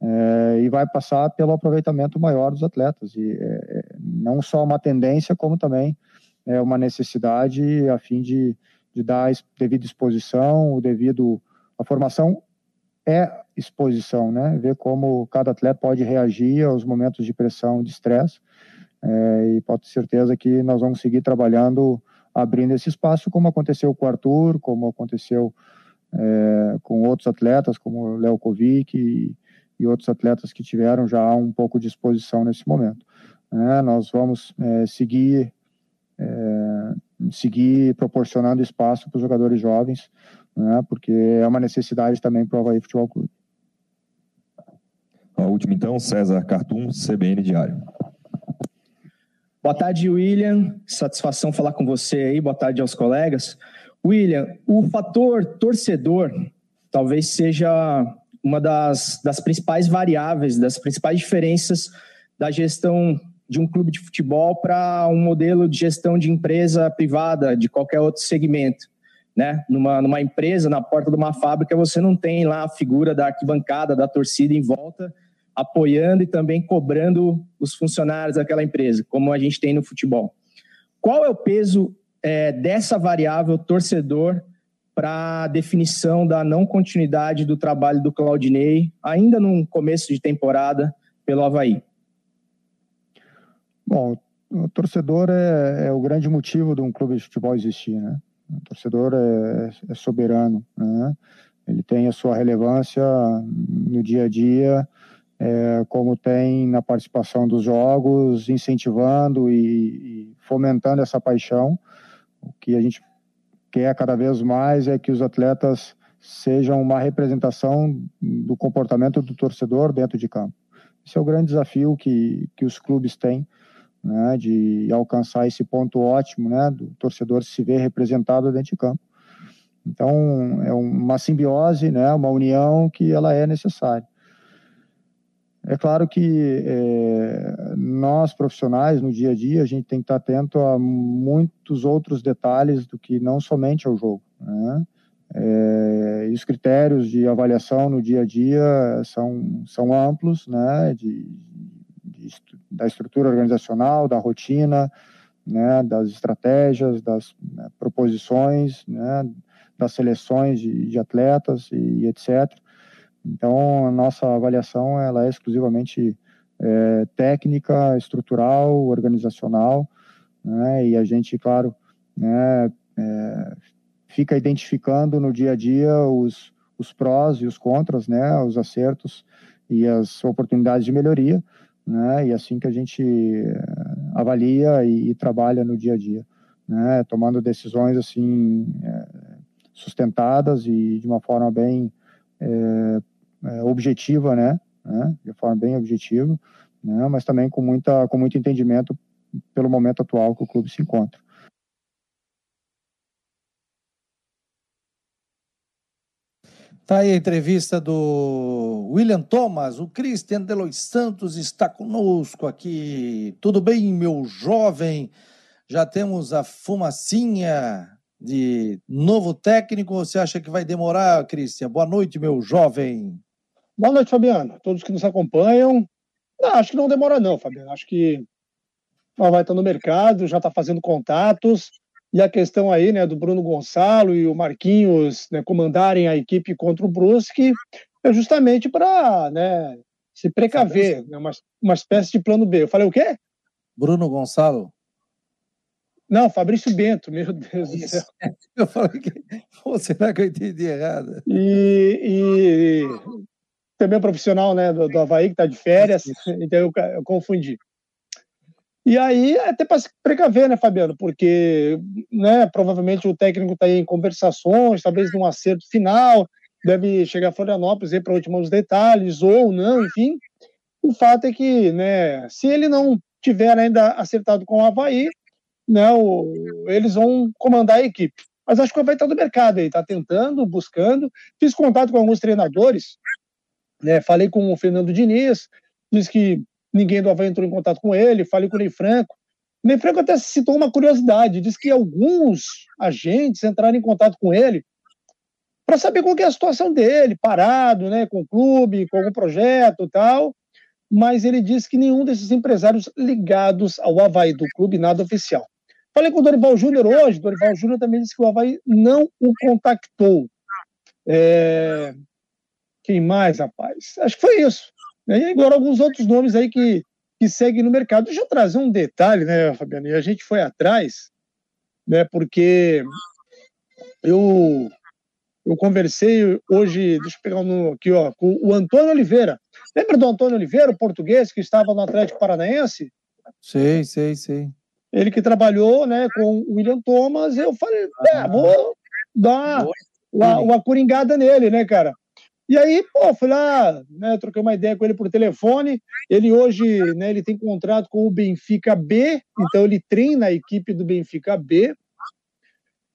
é, e vai passar pelo aproveitamento maior dos atletas. E é, não só uma tendência, como também é uma necessidade a fim de, de dar devida exposição, o devido a formação é exposição, né? Ver como cada atleta pode reagir aos momentos de pressão, de estresse. É, e pode ter certeza que nós vamos seguir trabalhando, abrindo esse espaço, como aconteceu com o Arthur, como aconteceu é, com outros atletas, como o Léo Kovic e, e, outros atletas que tiveram já um pouco de exposição nesse momento. É, nós vamos é, seguir, é, seguir proporcionando espaço para os jogadores jovens né, porque é uma necessidade também para o Havaí Futebol Clube. A última então, César Cartum, CBN Diário. Boa tarde, William. Satisfação falar com você aí. Boa tarde aos colegas. William, o fator torcedor talvez seja uma das, das principais variáveis, das principais diferenças da gestão de um clube de futebol para um modelo de gestão de empresa privada, de qualquer outro segmento né? Numa, numa empresa, na porta de uma fábrica, você não tem lá a figura da arquibancada, da torcida em volta, apoiando e também cobrando os funcionários daquela empresa, como a gente tem no futebol. Qual é o peso é, dessa variável torcedor para a definição da não continuidade do trabalho do Claudinei, ainda no começo de temporada, pelo Havaí? Bom, o torcedor é, é o grande motivo de um clube de futebol existir, né? O torcedor é, é soberano, né? ele tem a sua relevância no dia a dia, é, como tem na participação dos jogos, incentivando e, e, fomentando essa paixão. O que a gente quer cada vez mais é que os atletas sejam uma representação do comportamento do torcedor dentro de campo. Esse é o grande desafio que, que os clubes têm né, de alcançar esse ponto ótimo, né, do torcedor se ver representado dentro de campo. Então, é uma simbiose, né, uma união que ela é necessária. É claro que é, nós, profissionais, no dia a dia, a gente tem que estar atento a muitos outros detalhes do que não somente ao jogo. Né? É, e os critérios de avaliação no dia a dia são, são amplos, né? de, da estrutura organizacional, da rotina, né? das estratégias, das né, proposições, né? das seleções de, de atletas e, e etc. Então, a nossa avaliação ela é exclusivamente é, técnica, estrutural, organizacional, né? e a gente, claro, né, é, fica identificando no dia a dia os, os prós e os contras, né, os acertos e as oportunidades de melhoria, né, e assim que a gente é, avalia e, e trabalha no dia a dia, né, tomando decisões assim é, sustentadas e de uma forma bem é, é, objetiva, né, né, de forma bem objetiva, né, mas também com muita com muito entendimento pelo momento atual que o clube se encontra. Tá aí a entrevista do William Thomas. O Christian Delois Santos está conosco aqui. Tudo bem, meu jovem? Já temos a fumacinha de novo técnico. Você acha que vai demorar, Christian? Boa noite, meu jovem. Boa noite, Fabiano. Todos que nos acompanham. Não, acho que não demora, não, Fabiano. Acho que vai estar no mercado, já está fazendo contatos. E a questão aí, né, do Bruno Gonçalo e o Marquinhos né, comandarem a equipe contra o Brusque é justamente para né, se precaver, né, uma, uma espécie de plano B. Eu falei o quê? Bruno Gonçalo? Não, Fabrício Bento, meu Deus Isso. do céu. Eu falei que. Pô, será que eu entendi errado? E, e também profissional né, do, do Havaí, que está de férias, então eu, eu confundi. E aí, até para se precaver, né, Fabiano? Porque né, provavelmente o técnico está em conversações, talvez num acerto final, deve chegar a Florianópolis para últimos detalhes, ou não, enfim. O fato é que, né, se ele não tiver ainda acertado com o Havaí, né, o, eles vão comandar a equipe. Mas acho que o Havaí está do mercado aí, está tentando, buscando. Fiz contato com alguns treinadores, né, falei com o Fernando Diniz, disse que ninguém do Havaí entrou em contato com ele, falei com o Ney Franco. O Ney Franco até citou uma curiosidade, disse que alguns agentes entraram em contato com ele para saber qual é a situação dele, parado, né, com o clube, com algum projeto e tal, mas ele disse que nenhum desses empresários ligados ao Havaí do clube, nada oficial. Falei com o Dorival Júnior hoje, Dorival Júnior também disse que o Havaí não o contactou. É... Quem mais, rapaz? Acho que foi isso. E agora alguns outros nomes aí que, que seguem no mercado. Deixa eu trazer um detalhe, né, Fabiano? E a gente foi atrás, né, porque eu, eu conversei hoje, deixa eu pegar um aqui, ó, com o Antônio Oliveira. Lembra do Antônio Oliveira, o português que estava no Atlético Paranaense? Sei, sei, sei. Ele que trabalhou né, com o William Thomas, eu falei, é, vou dar uma, uma coringada nele, né, cara? E aí, pô, fui lá, né, troquei uma ideia com ele por telefone. Ele hoje, né, ele tem contrato com o Benfica B, então ele treina a equipe do Benfica B.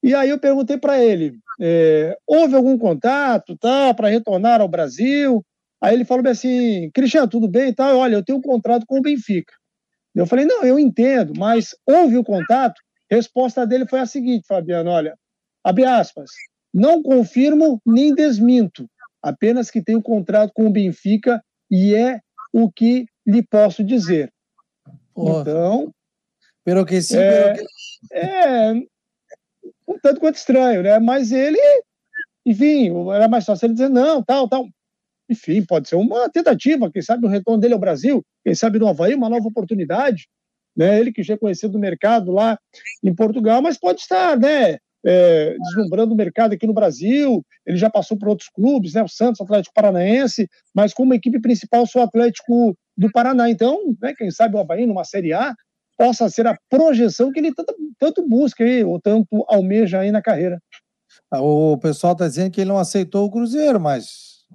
E aí eu perguntei para ele, é, houve algum contato, tá, para retornar ao Brasil? Aí ele falou assim, Cristiano, tudo bem tal? Olha, eu tenho um contrato com o Benfica. Eu falei, não, eu entendo, mas houve o contato? Resposta dele foi a seguinte, Fabiano, olha, abre aspas, não confirmo nem desminto apenas que tem um contrato com o Benfica e é o que lhe posso dizer. Porra. Então. Pelo que sim, é, pelo que... é um tanto quanto estranho, né? Mas ele, enfim, era mais fácil ele dizer não, tal, tal. Enfim, pode ser uma tentativa, quem sabe o retorno dele ao Brasil, quem sabe no Havaí, uma nova oportunidade. Né? Ele que já é conhecido do mercado lá em Portugal, mas pode estar, né? É, deslumbrando o mercado aqui no Brasil. Ele já passou por outros clubes, né? O Santos, Atlético Paranaense, mas como equipe principal, sou Atlético do Paraná. Então, né, quem sabe o Havaí numa Série A possa ser a projeção que ele tanto, tanto busca aí, ou tanto almeja aí na carreira. Ah, o pessoal está dizendo que ele não aceitou o Cruzeiro, mas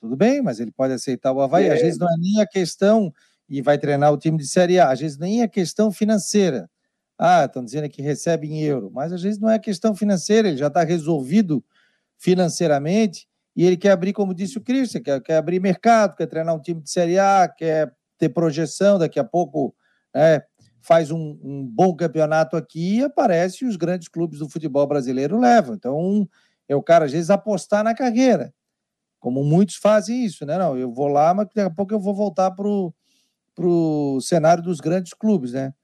tudo bem, mas ele pode aceitar o Havaí. É. Às vezes não é nem a questão e vai treinar o time de Série A. Às vezes nem é questão financeira. Ah, estão dizendo que recebe em euro, mas às vezes não é questão financeira, ele já está resolvido financeiramente e ele quer abrir, como disse o Christian, quer, quer abrir mercado, quer treinar um time de Série A, quer ter projeção, daqui a pouco né, faz um, um, bom campeonato aqui e aparece e os grandes clubes do futebol brasileiro levam. Então, é o cara, às vezes, apostar na carreira, como muitos fazem isso, né? Não, eu vou lá, mas daqui a pouco eu vou voltar para o cenário dos grandes clubes, né?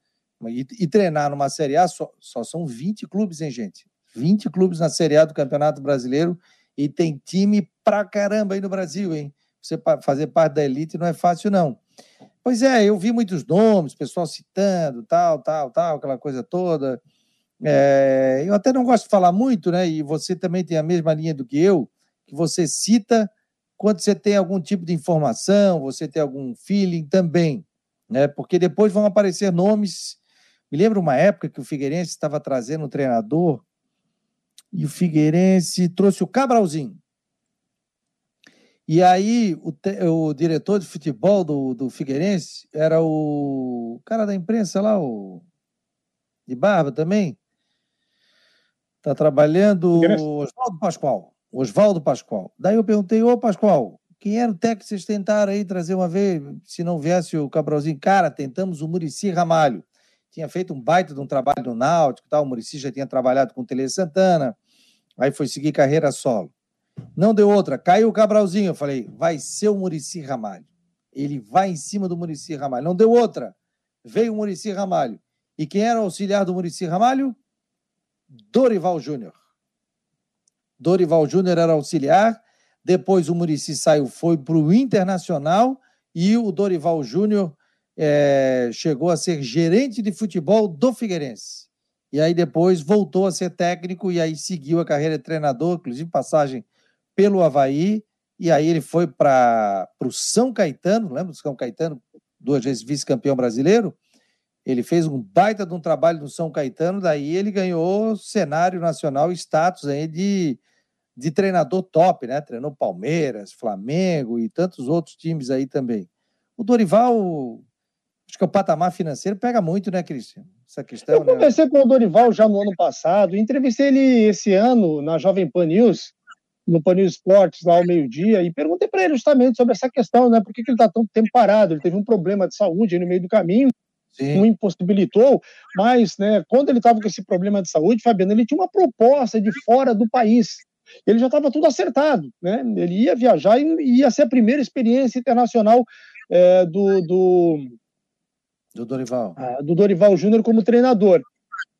E, e, treinar numa Série A só, só são 20 clubes, hein, gente? 20 clubes na Série A do Campeonato Brasileiro e tem time pra caramba aí no Brasil, hein? Você fazer parte da elite não é fácil, não. Pois é, eu vi muitos nomes, pessoal citando, tal, tal, tal, aquela coisa toda. É, eu até não gosto de falar muito, né? E você também tem a mesma linha do que eu, que você cita quando você tem algum tipo de informação, você tem algum feeling também, né? Porque depois vão aparecer nomes. Me lembro uma época que o Figueirense estava trazendo um treinador e o Figueirense trouxe o Cabralzinho. E aí, o, te, o diretor de futebol do, do Figueirense era o cara da imprensa lá, o de Barba também. Está trabalhando Oswaldo Pascoal. Oswaldo Pascoal. Daí eu perguntei, ô Pascoal, quem era o técnico que vocês tentaram aí trazer uma vez, se não viesse o Cabralzinho? Cara, tentamos o Murici Ramalho. Tinha feito um baita de um trabalho no Náutico, tal. o Murici já tinha trabalhado com o Tele Santana, aí foi seguir carreira solo. Não deu outra. Caiu o Cabralzinho. Eu falei, vai ser o Murici Ramalho. Ele vai em cima do Murici Ramalho. Não deu outra. Veio o Murici Ramalho. E quem era o auxiliar do Murici Ramalho? Dorival Júnior. Dorival Júnior era auxiliar. Depois o Murici saiu, foi para o Internacional. E o Dorival Júnior é, chegou a ser gerente de futebol do Figueirense. E aí depois voltou a ser técnico e aí seguiu a carreira de treinador, inclusive passagem pelo Havaí, e aí ele foi para o São Caetano, lembra do São Caetano, duas vezes vice-campeão brasileiro? Ele fez um baita de um trabalho no São Caetano, daí ele ganhou cenário nacional, status aí de, de treinador top, né? Treinou Palmeiras, Flamengo e tantos outros times aí também. O Dorival, acho que o patamar financeiro pega muito, né, Cristian? Essa questão. Eu né? conversei com o Dorival já no ano passado, entrevistei ele esse ano na Jovem Pan News no Panil Esportes lá ao meio-dia e perguntei para ele justamente sobre essa questão, né? Por que, que ele está tanto tempo parado? Ele teve um problema de saúde no meio do caminho, Sim. o impossibilitou, mas né, quando ele estava com esse problema de saúde, Fabiano, ele tinha uma proposta de fora do país. Ele já estava tudo acertado, né? Ele ia viajar e ia ser a primeira experiência internacional é, do, do, do Dorival. Ah, do Dorival Júnior como treinador.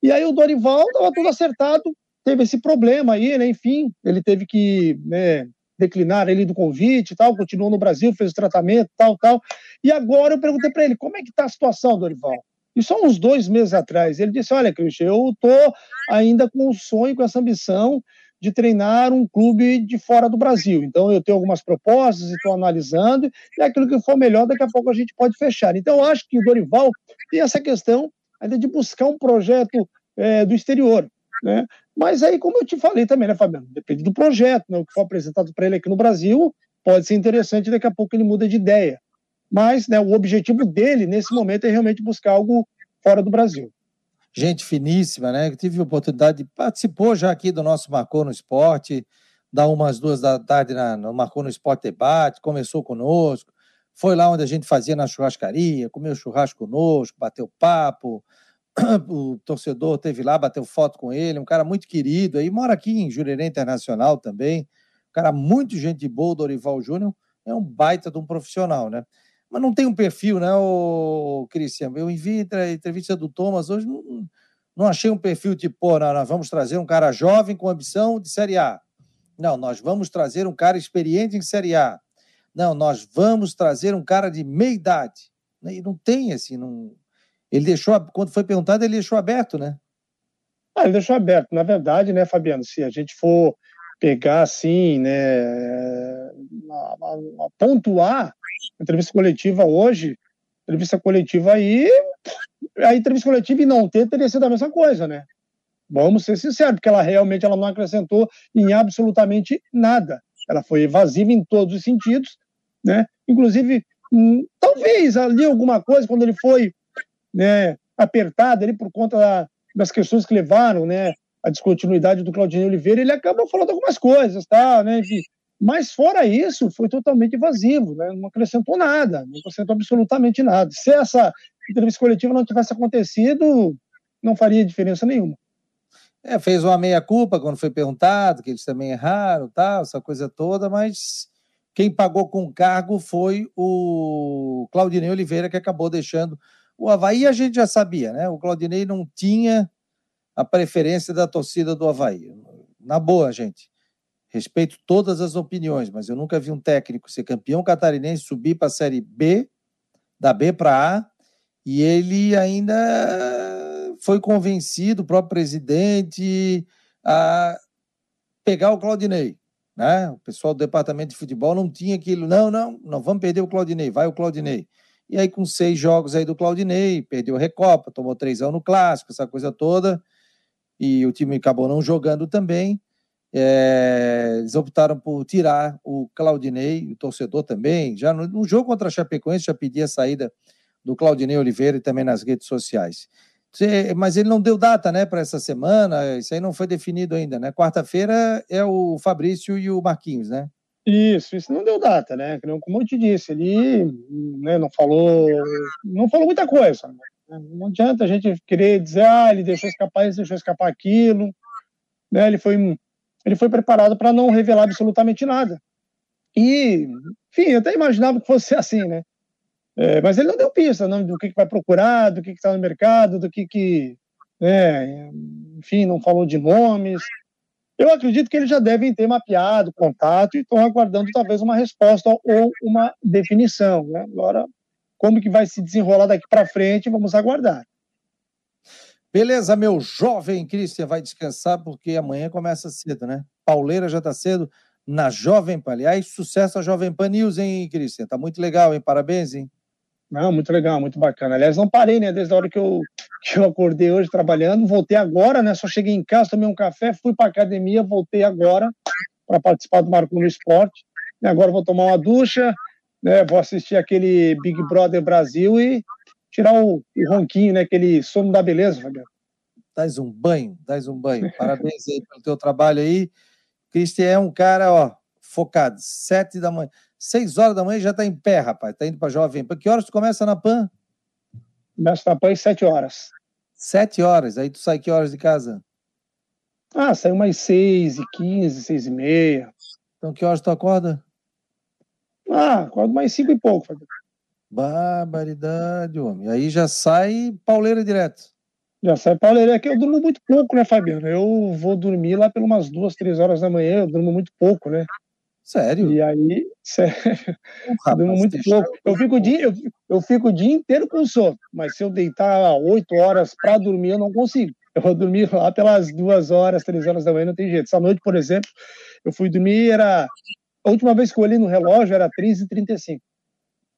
E aí o Dorival estava tudo acertado, teve esse problema aí, né? Enfim, ele teve que né, declinar ele do convite e tal, continuou no Brasil, fez o tratamento, tal, tal. E agora eu perguntei para ele, como é que está a situação, Dorival? E só uns dois meses atrás, ele disse, olha, Cristian, eu estou ainda com um sonho, com essa ambição de treinar um clube de fora do Brasil. Então, eu tenho algumas propostas, estou analisando, e aquilo que for melhor, daqui a pouco a gente pode fechar. Então, eu acho que o Dorival tem essa questão ainda de buscar um projeto é, do exterior. Né? Mas aí, como eu te falei também, né, Fabiano? Depende do projeto, né? O que for apresentado para ele aqui no Brasil pode ser interessante, daqui a pouco ele muda de ideia. Mas né, o objetivo dele, nesse momento, é realmente buscar algo fora do Brasil. Gente finíssima, né? Eu tive a oportunidade de participou já aqui do nosso Marcou no Esporte, da umas duas da tarde na, no Marcou no Esporte Debate, começou conosco, foi lá onde a gente fazia na churrascaria, comeu churrasco conosco, bateu papo, o torcedor teve lá, bateu foto com ele, um cara muito querido, aí mora aqui em Jurerê Internacional também, um cara muito gente boa, Dorival Júnior, é um baita de um profissional, né? Mas não tem um perfil, né, o Cristian? Eu enviei a entrevista do Thomas hoje, não, não achei um perfil tipo, pô, nós vamos trazer um cara jovem com ambição de Série A. Não, nós vamos trazer um cara experiente em Série A. Não, nós vamos trazer um cara de meia idade. E não tem, assim, não ele deixou, quando foi perguntado, ele deixou aberto, né? Ah, ele deixou aberto. Na verdade, né, Fabiano, se a gente for pegar assim, né, a, a, a pontuar entrevista coletiva hoje, entrevista coletiva aí, a entrevista coletiva e não ter teria sido a mesma coisa, né? Vamos ser sinceros, porque ela realmente ela não acrescentou em absolutamente nada. Ela foi evasiva em todos os sentidos, né? Inclusive, hum, talvez ali alguma coisa, quando ele foi né, apertado ali por conta da, das questões que levaram né, a descontinuidade do Claudinei Oliveira, ele acabou falando algumas coisas, tá, né, enfim. Mas fora isso, foi totalmente evasivo, né? não acrescentou nada, não acrescentou absolutamente nada. Se essa entrevista coletiva não tivesse acontecido, não faria diferença nenhuma. É, fez uma meia-culpa quando foi perguntado, que eles também erraram, tal, essa coisa toda, mas quem pagou com o cargo foi o Claudinei Oliveira, que acabou deixando o Havaí. A gente já sabia, né? O Claudinei não tinha a preferência da torcida do Havaí. Na boa, gente. Respeito todas as opiniões, mas eu nunca vi um técnico ser campeão catarinense, subir para a Série B, da B para A, e ele ainda foi convencido, o próprio presidente, a pegar o Claudinei. Né? O pessoal do departamento de futebol não tinha aquilo, não, não, não vamos perder o Claudinei, vai o Claudinei. E aí, com seis jogos aí do Claudinei, perdeu a Recopa, tomou três anos no Clássico, essa coisa toda, e o time acabou não jogando também. É, eles optaram por tirar o Claudinei, o torcedor também. Já no, no jogo contra a Chapecoense já pedia a saída do Claudinei Oliveira e também nas redes sociais. Mas ele não deu data, né, para essa semana. Isso aí não foi definido ainda, né? Quarta-feira é o Fabrício e o Marquinhos, né? Isso, isso não deu data, né? Como eu te disse, ele né, não falou, não falou muita coisa. Né? Não adianta a gente querer dizer, ah, ele deixou escapar isso, deixou escapar aquilo. Né? Ele foi, ele foi preparado para não revelar absolutamente nada. E, enfim, eu até imaginava que fosse assim, né? É, mas ele não deu pista não, do que, que vai procurar, do que está no mercado, do que, que né, enfim, não falou de nomes. Eu acredito que eles já devem ter mapeado contato e estão aguardando talvez uma resposta ou uma definição. Né? Agora, como que vai se desenrolar daqui para frente, vamos aguardar. Beleza, meu jovem Cristian, vai descansar porque amanhã começa cedo, né? Pauleira já está cedo na Jovem Pan. Aliás, sucesso a Jovem Pan News, hein, Cristian? Tá muito legal, hein? Parabéns, hein? Não, muito legal, muito bacana. Aliás, não parei, né? Desde a hora que eu, que eu acordei hoje trabalhando, voltei agora, né? Só cheguei em casa, tomei um café, fui para academia, voltei agora para participar do Marco no Esporte. E agora vou tomar uma ducha, né? Vou assistir aquele Big Brother Brasil e tirar o, o ronquinho, né? Aquele sono da beleza, Fabiano. Dás um banho, dás um banho. Parabéns aí pelo teu trabalho aí. Cristian é um cara, ó, focado. Sete da manhã. Seis horas da manhã já está em pé, rapaz. Está indo para Jovem Pan. Que horas tu começa na PAN? Começa na PAN às sete horas. Sete horas. Aí tu sai que horas de casa? Ah, sai umas seis e quinze, seis e meia. Então que horas tu acorda? Ah, acordo mais cinco e pouco. Barbaridade, homem. Aí já sai pauleira direto. Já sai pauleira. É que eu durmo muito pouco, né, Fabiano? Eu vou dormir lá pelas umas duas, três horas da manhã. Eu durmo muito pouco, né? Sério? E aí, sério, eu durmo muito pouco. Eu fico, o dia, eu, eu fico o dia inteiro com sono, mas se eu deitar oito horas para dormir, eu não consigo. Eu vou dormir lá pelas duas horas, três horas da manhã, não tem jeito. Essa noite, por exemplo, eu fui dormir, era. A última vez que eu olhei no relógio era 3h35.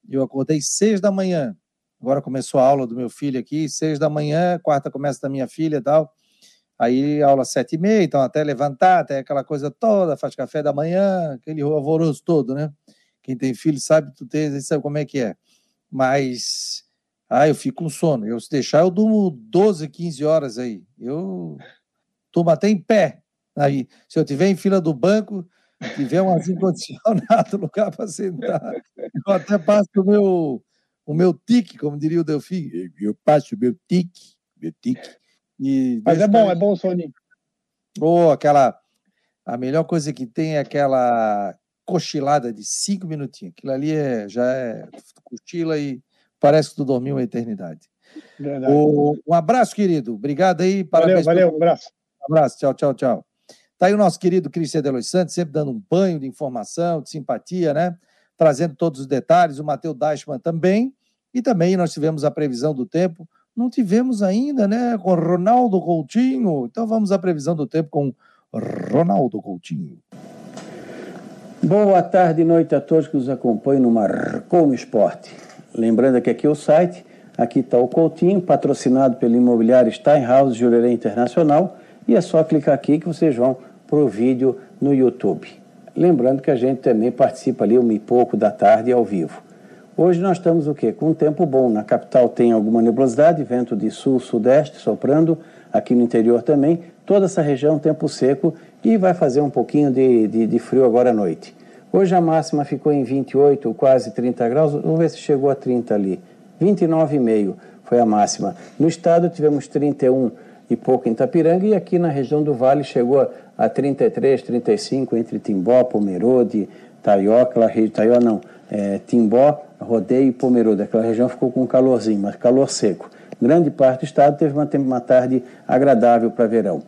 Eu acordei seis da manhã. Agora começou a aula do meu filho aqui, seis da manhã, quarta começa da minha filha e tal. Aí aula sete e meia, então até levantar, até aquela coisa toda, faz café da manhã, aquele alvoroço todo, né? Quem tem filho sabe, tu tem, sabe como é que é. Mas, ah, eu fico com sono. Eu se deixar, eu durmo 12, 15 horas aí. Eu durmo até em pé. Aí, se eu tiver em fila do banco, tiver um assim condicionado, lugar para sentar, eu até passo o meu, o meu tique, como diria o Delfim. Eu passo o meu tique, meu tique. E Mas é bom, é bom o soninho. Ou oh, aquela. A melhor coisa que tem é aquela cochilada de cinco minutinhos. Aquilo ali é, já é cochila e parece que tu dormiu uma eternidade. Oh, um abraço, querido. Obrigado aí. Parabéns. Valeu, valeu. Um abraço. Um abraço. Tchau, tchau, tchau. Tá aí o nosso querido Cristian Delois Santos, sempre dando um banho de informação, de simpatia, né? Trazendo todos os detalhes. O Matheus Dashman também. E também nós tivemos a previsão do tempo não tivemos ainda, né? Com Ronaldo Coutinho. Então vamos à previsão do tempo com Ronaldo Coutinho. Boa tarde e noite a todos que nos acompanham no Marcou Esporte. Lembrando que aqui é o site, aqui está o Coutinho, patrocinado pelo imobiliário Steinhaus Jurerê Internacional, e é só clicar aqui que vocês vão para o vídeo no YouTube. Lembrando que a gente também participa ali uma e pouco da tarde ao vivo. Hoje nós estamos o quê? Com um tempo bom. Na capital tem alguma nebulosidade, vento de sul-sudeste soprando, aqui no interior também. Toda essa região, tempo seco e vai fazer um pouquinho de, de, de frio agora à noite. Hoje a máxima ficou em 28, quase 30 graus. Vamos ver se chegou a 30 ali. 29,5 foi a máxima. No estado tivemos 31 e pouco em Tapiranga e aqui na região do Vale chegou a 33, 35 entre Timbó, Pomerode, Taió, aquela região, Taió não, é, Timbó, Rodeio e Pomerode. Aquela região ficou com calorzinho, mas calor seco. Grande parte do estado teve uma, uma tarde agradável para verão.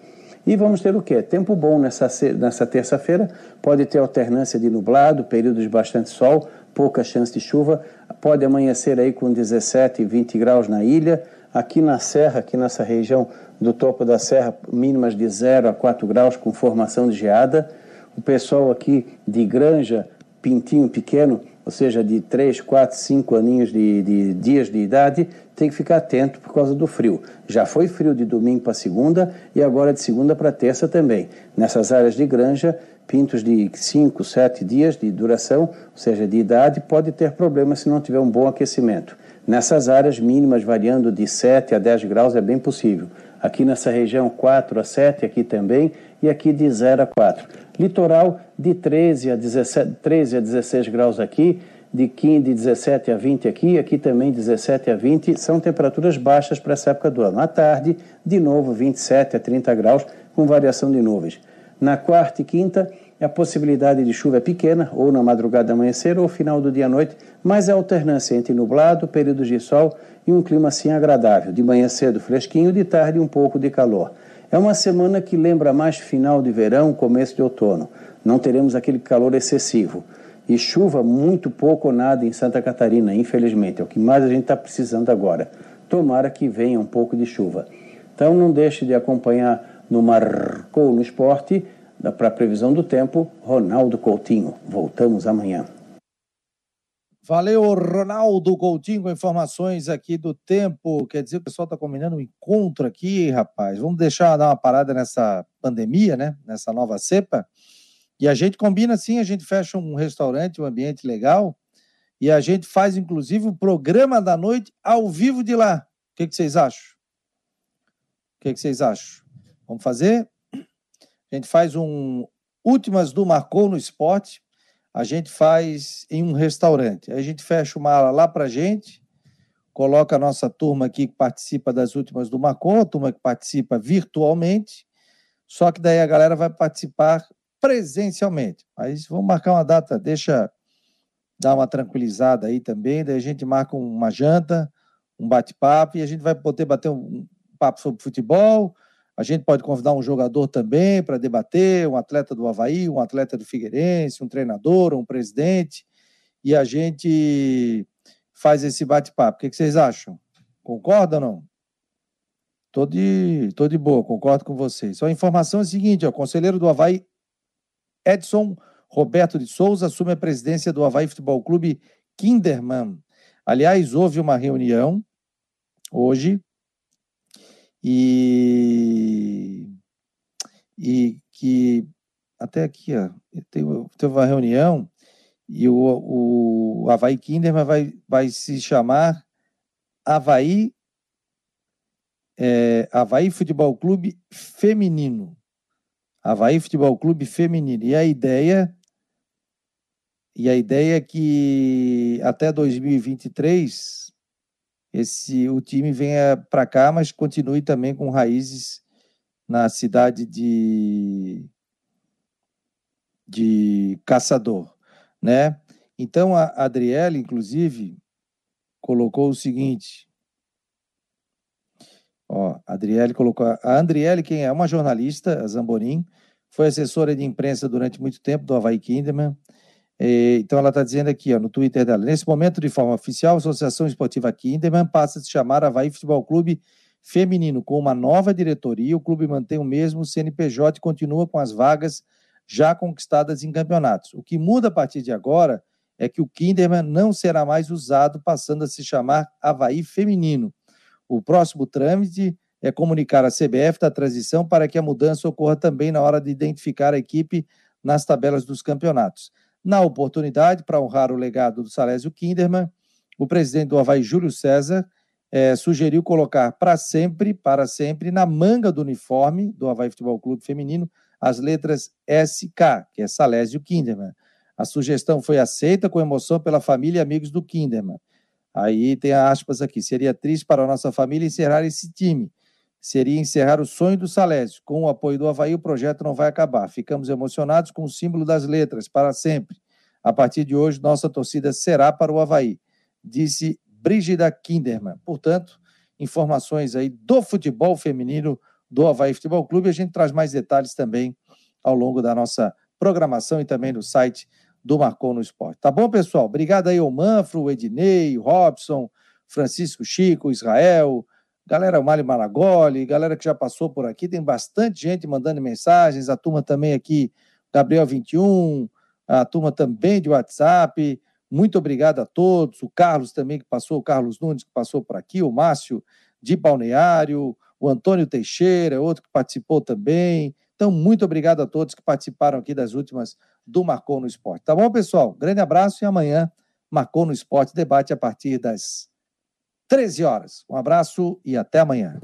E vamos ter o quê? Tempo bom nessa, nessa terça-feira. Pode ter alternância de nublado, períodos de bastante sol, pouca chance de chuva. Pode amanhecer aí com 17 e 20 graus na ilha. Aqui na serra, aqui nessa região do topo da serra, mínimas de 0 a 4 graus com formação de geada. O pessoal aqui de Granja, Pintinho Pequeno, ou seja, de 3, 4, 5 aninhos de, de dias de idade, tem que ficar atento por causa do frio. Já foi frio de domingo para segunda e agora de segunda para terça também. Nessas áreas de granja, pintos de 5, 7 dias de duração, ou seja, de idade, pode ter problema se não tiver um bom aquecimento. Nessas áreas mínimas variando de 7 a 10 graus é bem possível. Aqui nessa região 4 a 7, aqui também, e aqui de 0 a 4. Litoral de 13 a 17, 13 a 16 graus aqui, de 15, de 17 a 20 aqui, aqui também 17 a 20, são temperaturas baixas para essa época do ano. À tarde, de novo 27 a 30 graus, com variação de nuvens. Na quarta e quinta, a possibilidade de chuva é pequena, ou na madrugada amanhecer, ou final do dia à noite, mas é alternância entre nublado, períodos de sol e um clima assim agradável. De manhã cedo fresquinho, de tarde um pouco de calor. É uma semana que lembra mais final de verão, começo de outono. Não teremos aquele calor excessivo. E chuva muito pouco ou nada em Santa Catarina, infelizmente. É o que mais a gente está precisando agora. Tomara que venha um pouco de chuva. Então não deixe de acompanhar no Marcou no Esporte, para a previsão do tempo, Ronaldo Coutinho. Voltamos amanhã. Valeu, Ronaldo Coutinho, com informações aqui do tempo. Quer dizer, o pessoal está combinando um encontro aqui, rapaz. Vamos deixar dar uma parada nessa pandemia, né? Nessa nova cepa. E a gente combina assim, a gente fecha um restaurante, um ambiente legal, e a gente faz, inclusive, o programa da noite ao vivo de lá. O que, que vocês acham? O que, que vocês acham? Vamos fazer? A gente faz um Últimas do Marcou no Esporte a gente faz em um restaurante. Aí a gente fecha uma ala lá para gente, coloca a nossa turma aqui que participa das últimas do Macon, a turma que participa virtualmente, só que daí a galera vai participar presencialmente. Mas vamos marcar uma data, deixa dar uma tranquilizada aí também, daí a gente marca uma janta, um bate-papo e a gente vai poder bater um papo sobre futebol, a gente pode convidar um jogador também para debater, um atleta do Havaí, um atleta do Figueirense, um treinador, um presidente, e a gente faz esse bate-papo. O que, vocês acham? Concorda ou não? Tô de, tô de boa, concordo com vocês. Só a informação é a seguinte: o conselheiro do Havaí, Edson Roberto de Souza, assume a presidência do Havaí Futebol Clube Kinderman. Aliás, houve uma reunião hoje e, e que até aqui, ó, teve, teve uma reunião e o, o Havaí Kinderman vai, vai se chamar Havaí, é, Havaí Futebol Clube Feminino. Havaí Futebol Clube Feminino. E a ideia e a ideia é que até 2023 esse o time venha para cá, mas continue também com raízes na cidade de de Caçador, né? Então a Adriele, inclusive, colocou o seguinte. Ó, a Adriele colocou. A Andriele, quem é? Uma jornalista, a Zamborim, foi assessora de imprensa durante muito tempo do Havaí Kinderman, então ela está dizendo aqui ó, no Twitter dela: nesse momento, de forma oficial, a Associação Esportiva Kinderman passa a se chamar Havaí Futebol Clube Feminino, com uma nova diretoria. O clube mantém o mesmo CNPJ e continua com as vagas já conquistadas em campeonatos. O que muda a partir de agora é que o Kinderman não será mais usado, passando a se chamar Havaí Feminino. O próximo trâmite é comunicar à CBF da transição para que a mudança ocorra também na hora de identificar a equipe nas tabelas dos campeonatos. Na oportunidade, para honrar o legado do Salésio Kinderman, o presidente do Havaí, Júlio César, é, sugeriu colocar para sempre, para sempre, na manga do uniforme do Havaí Futebol Clube Feminino, as letras SK, que é Salésio Kinderman. A sugestão foi aceita com emoção pela família e amigos do Kinderman. Aí tem aspas aqui: seria triste para a nossa família encerrar esse time. Seria encerrar o sonho do Salésio. Com o apoio do Havaí, o projeto não vai acabar. Ficamos emocionados com o símbolo das letras, para sempre. A partir de hoje, nossa torcida será para o Havaí, disse Brígida Kinderman. Portanto, informações aí do futebol feminino do Havaí Futebol Clube. A gente traz mais detalhes também ao longo da nossa programação e também no site do Marcou no Esporte. Tá bom, pessoal? Obrigado aí ao Manfro, o Ednei, o Robson, Francisco Chico, Israel, galera o Mário Maragoli, galera que já passou por aqui, tem bastante gente mandando mensagens, a turma também aqui, Gabriel 21, a turma também de WhatsApp, muito obrigado a todos, o Carlos também que passou, o Carlos Nunes que passou por aqui, o Márcio de Balneário, o Antônio Teixeira, outro que participou também. Então, muito obrigado a todos que participaram aqui das últimas do Marcou no Esporte. Tá bom, pessoal? Grande abraço e amanhã Marcou no Esporte debate a partir das 13 horas. Um abraço e até amanhã.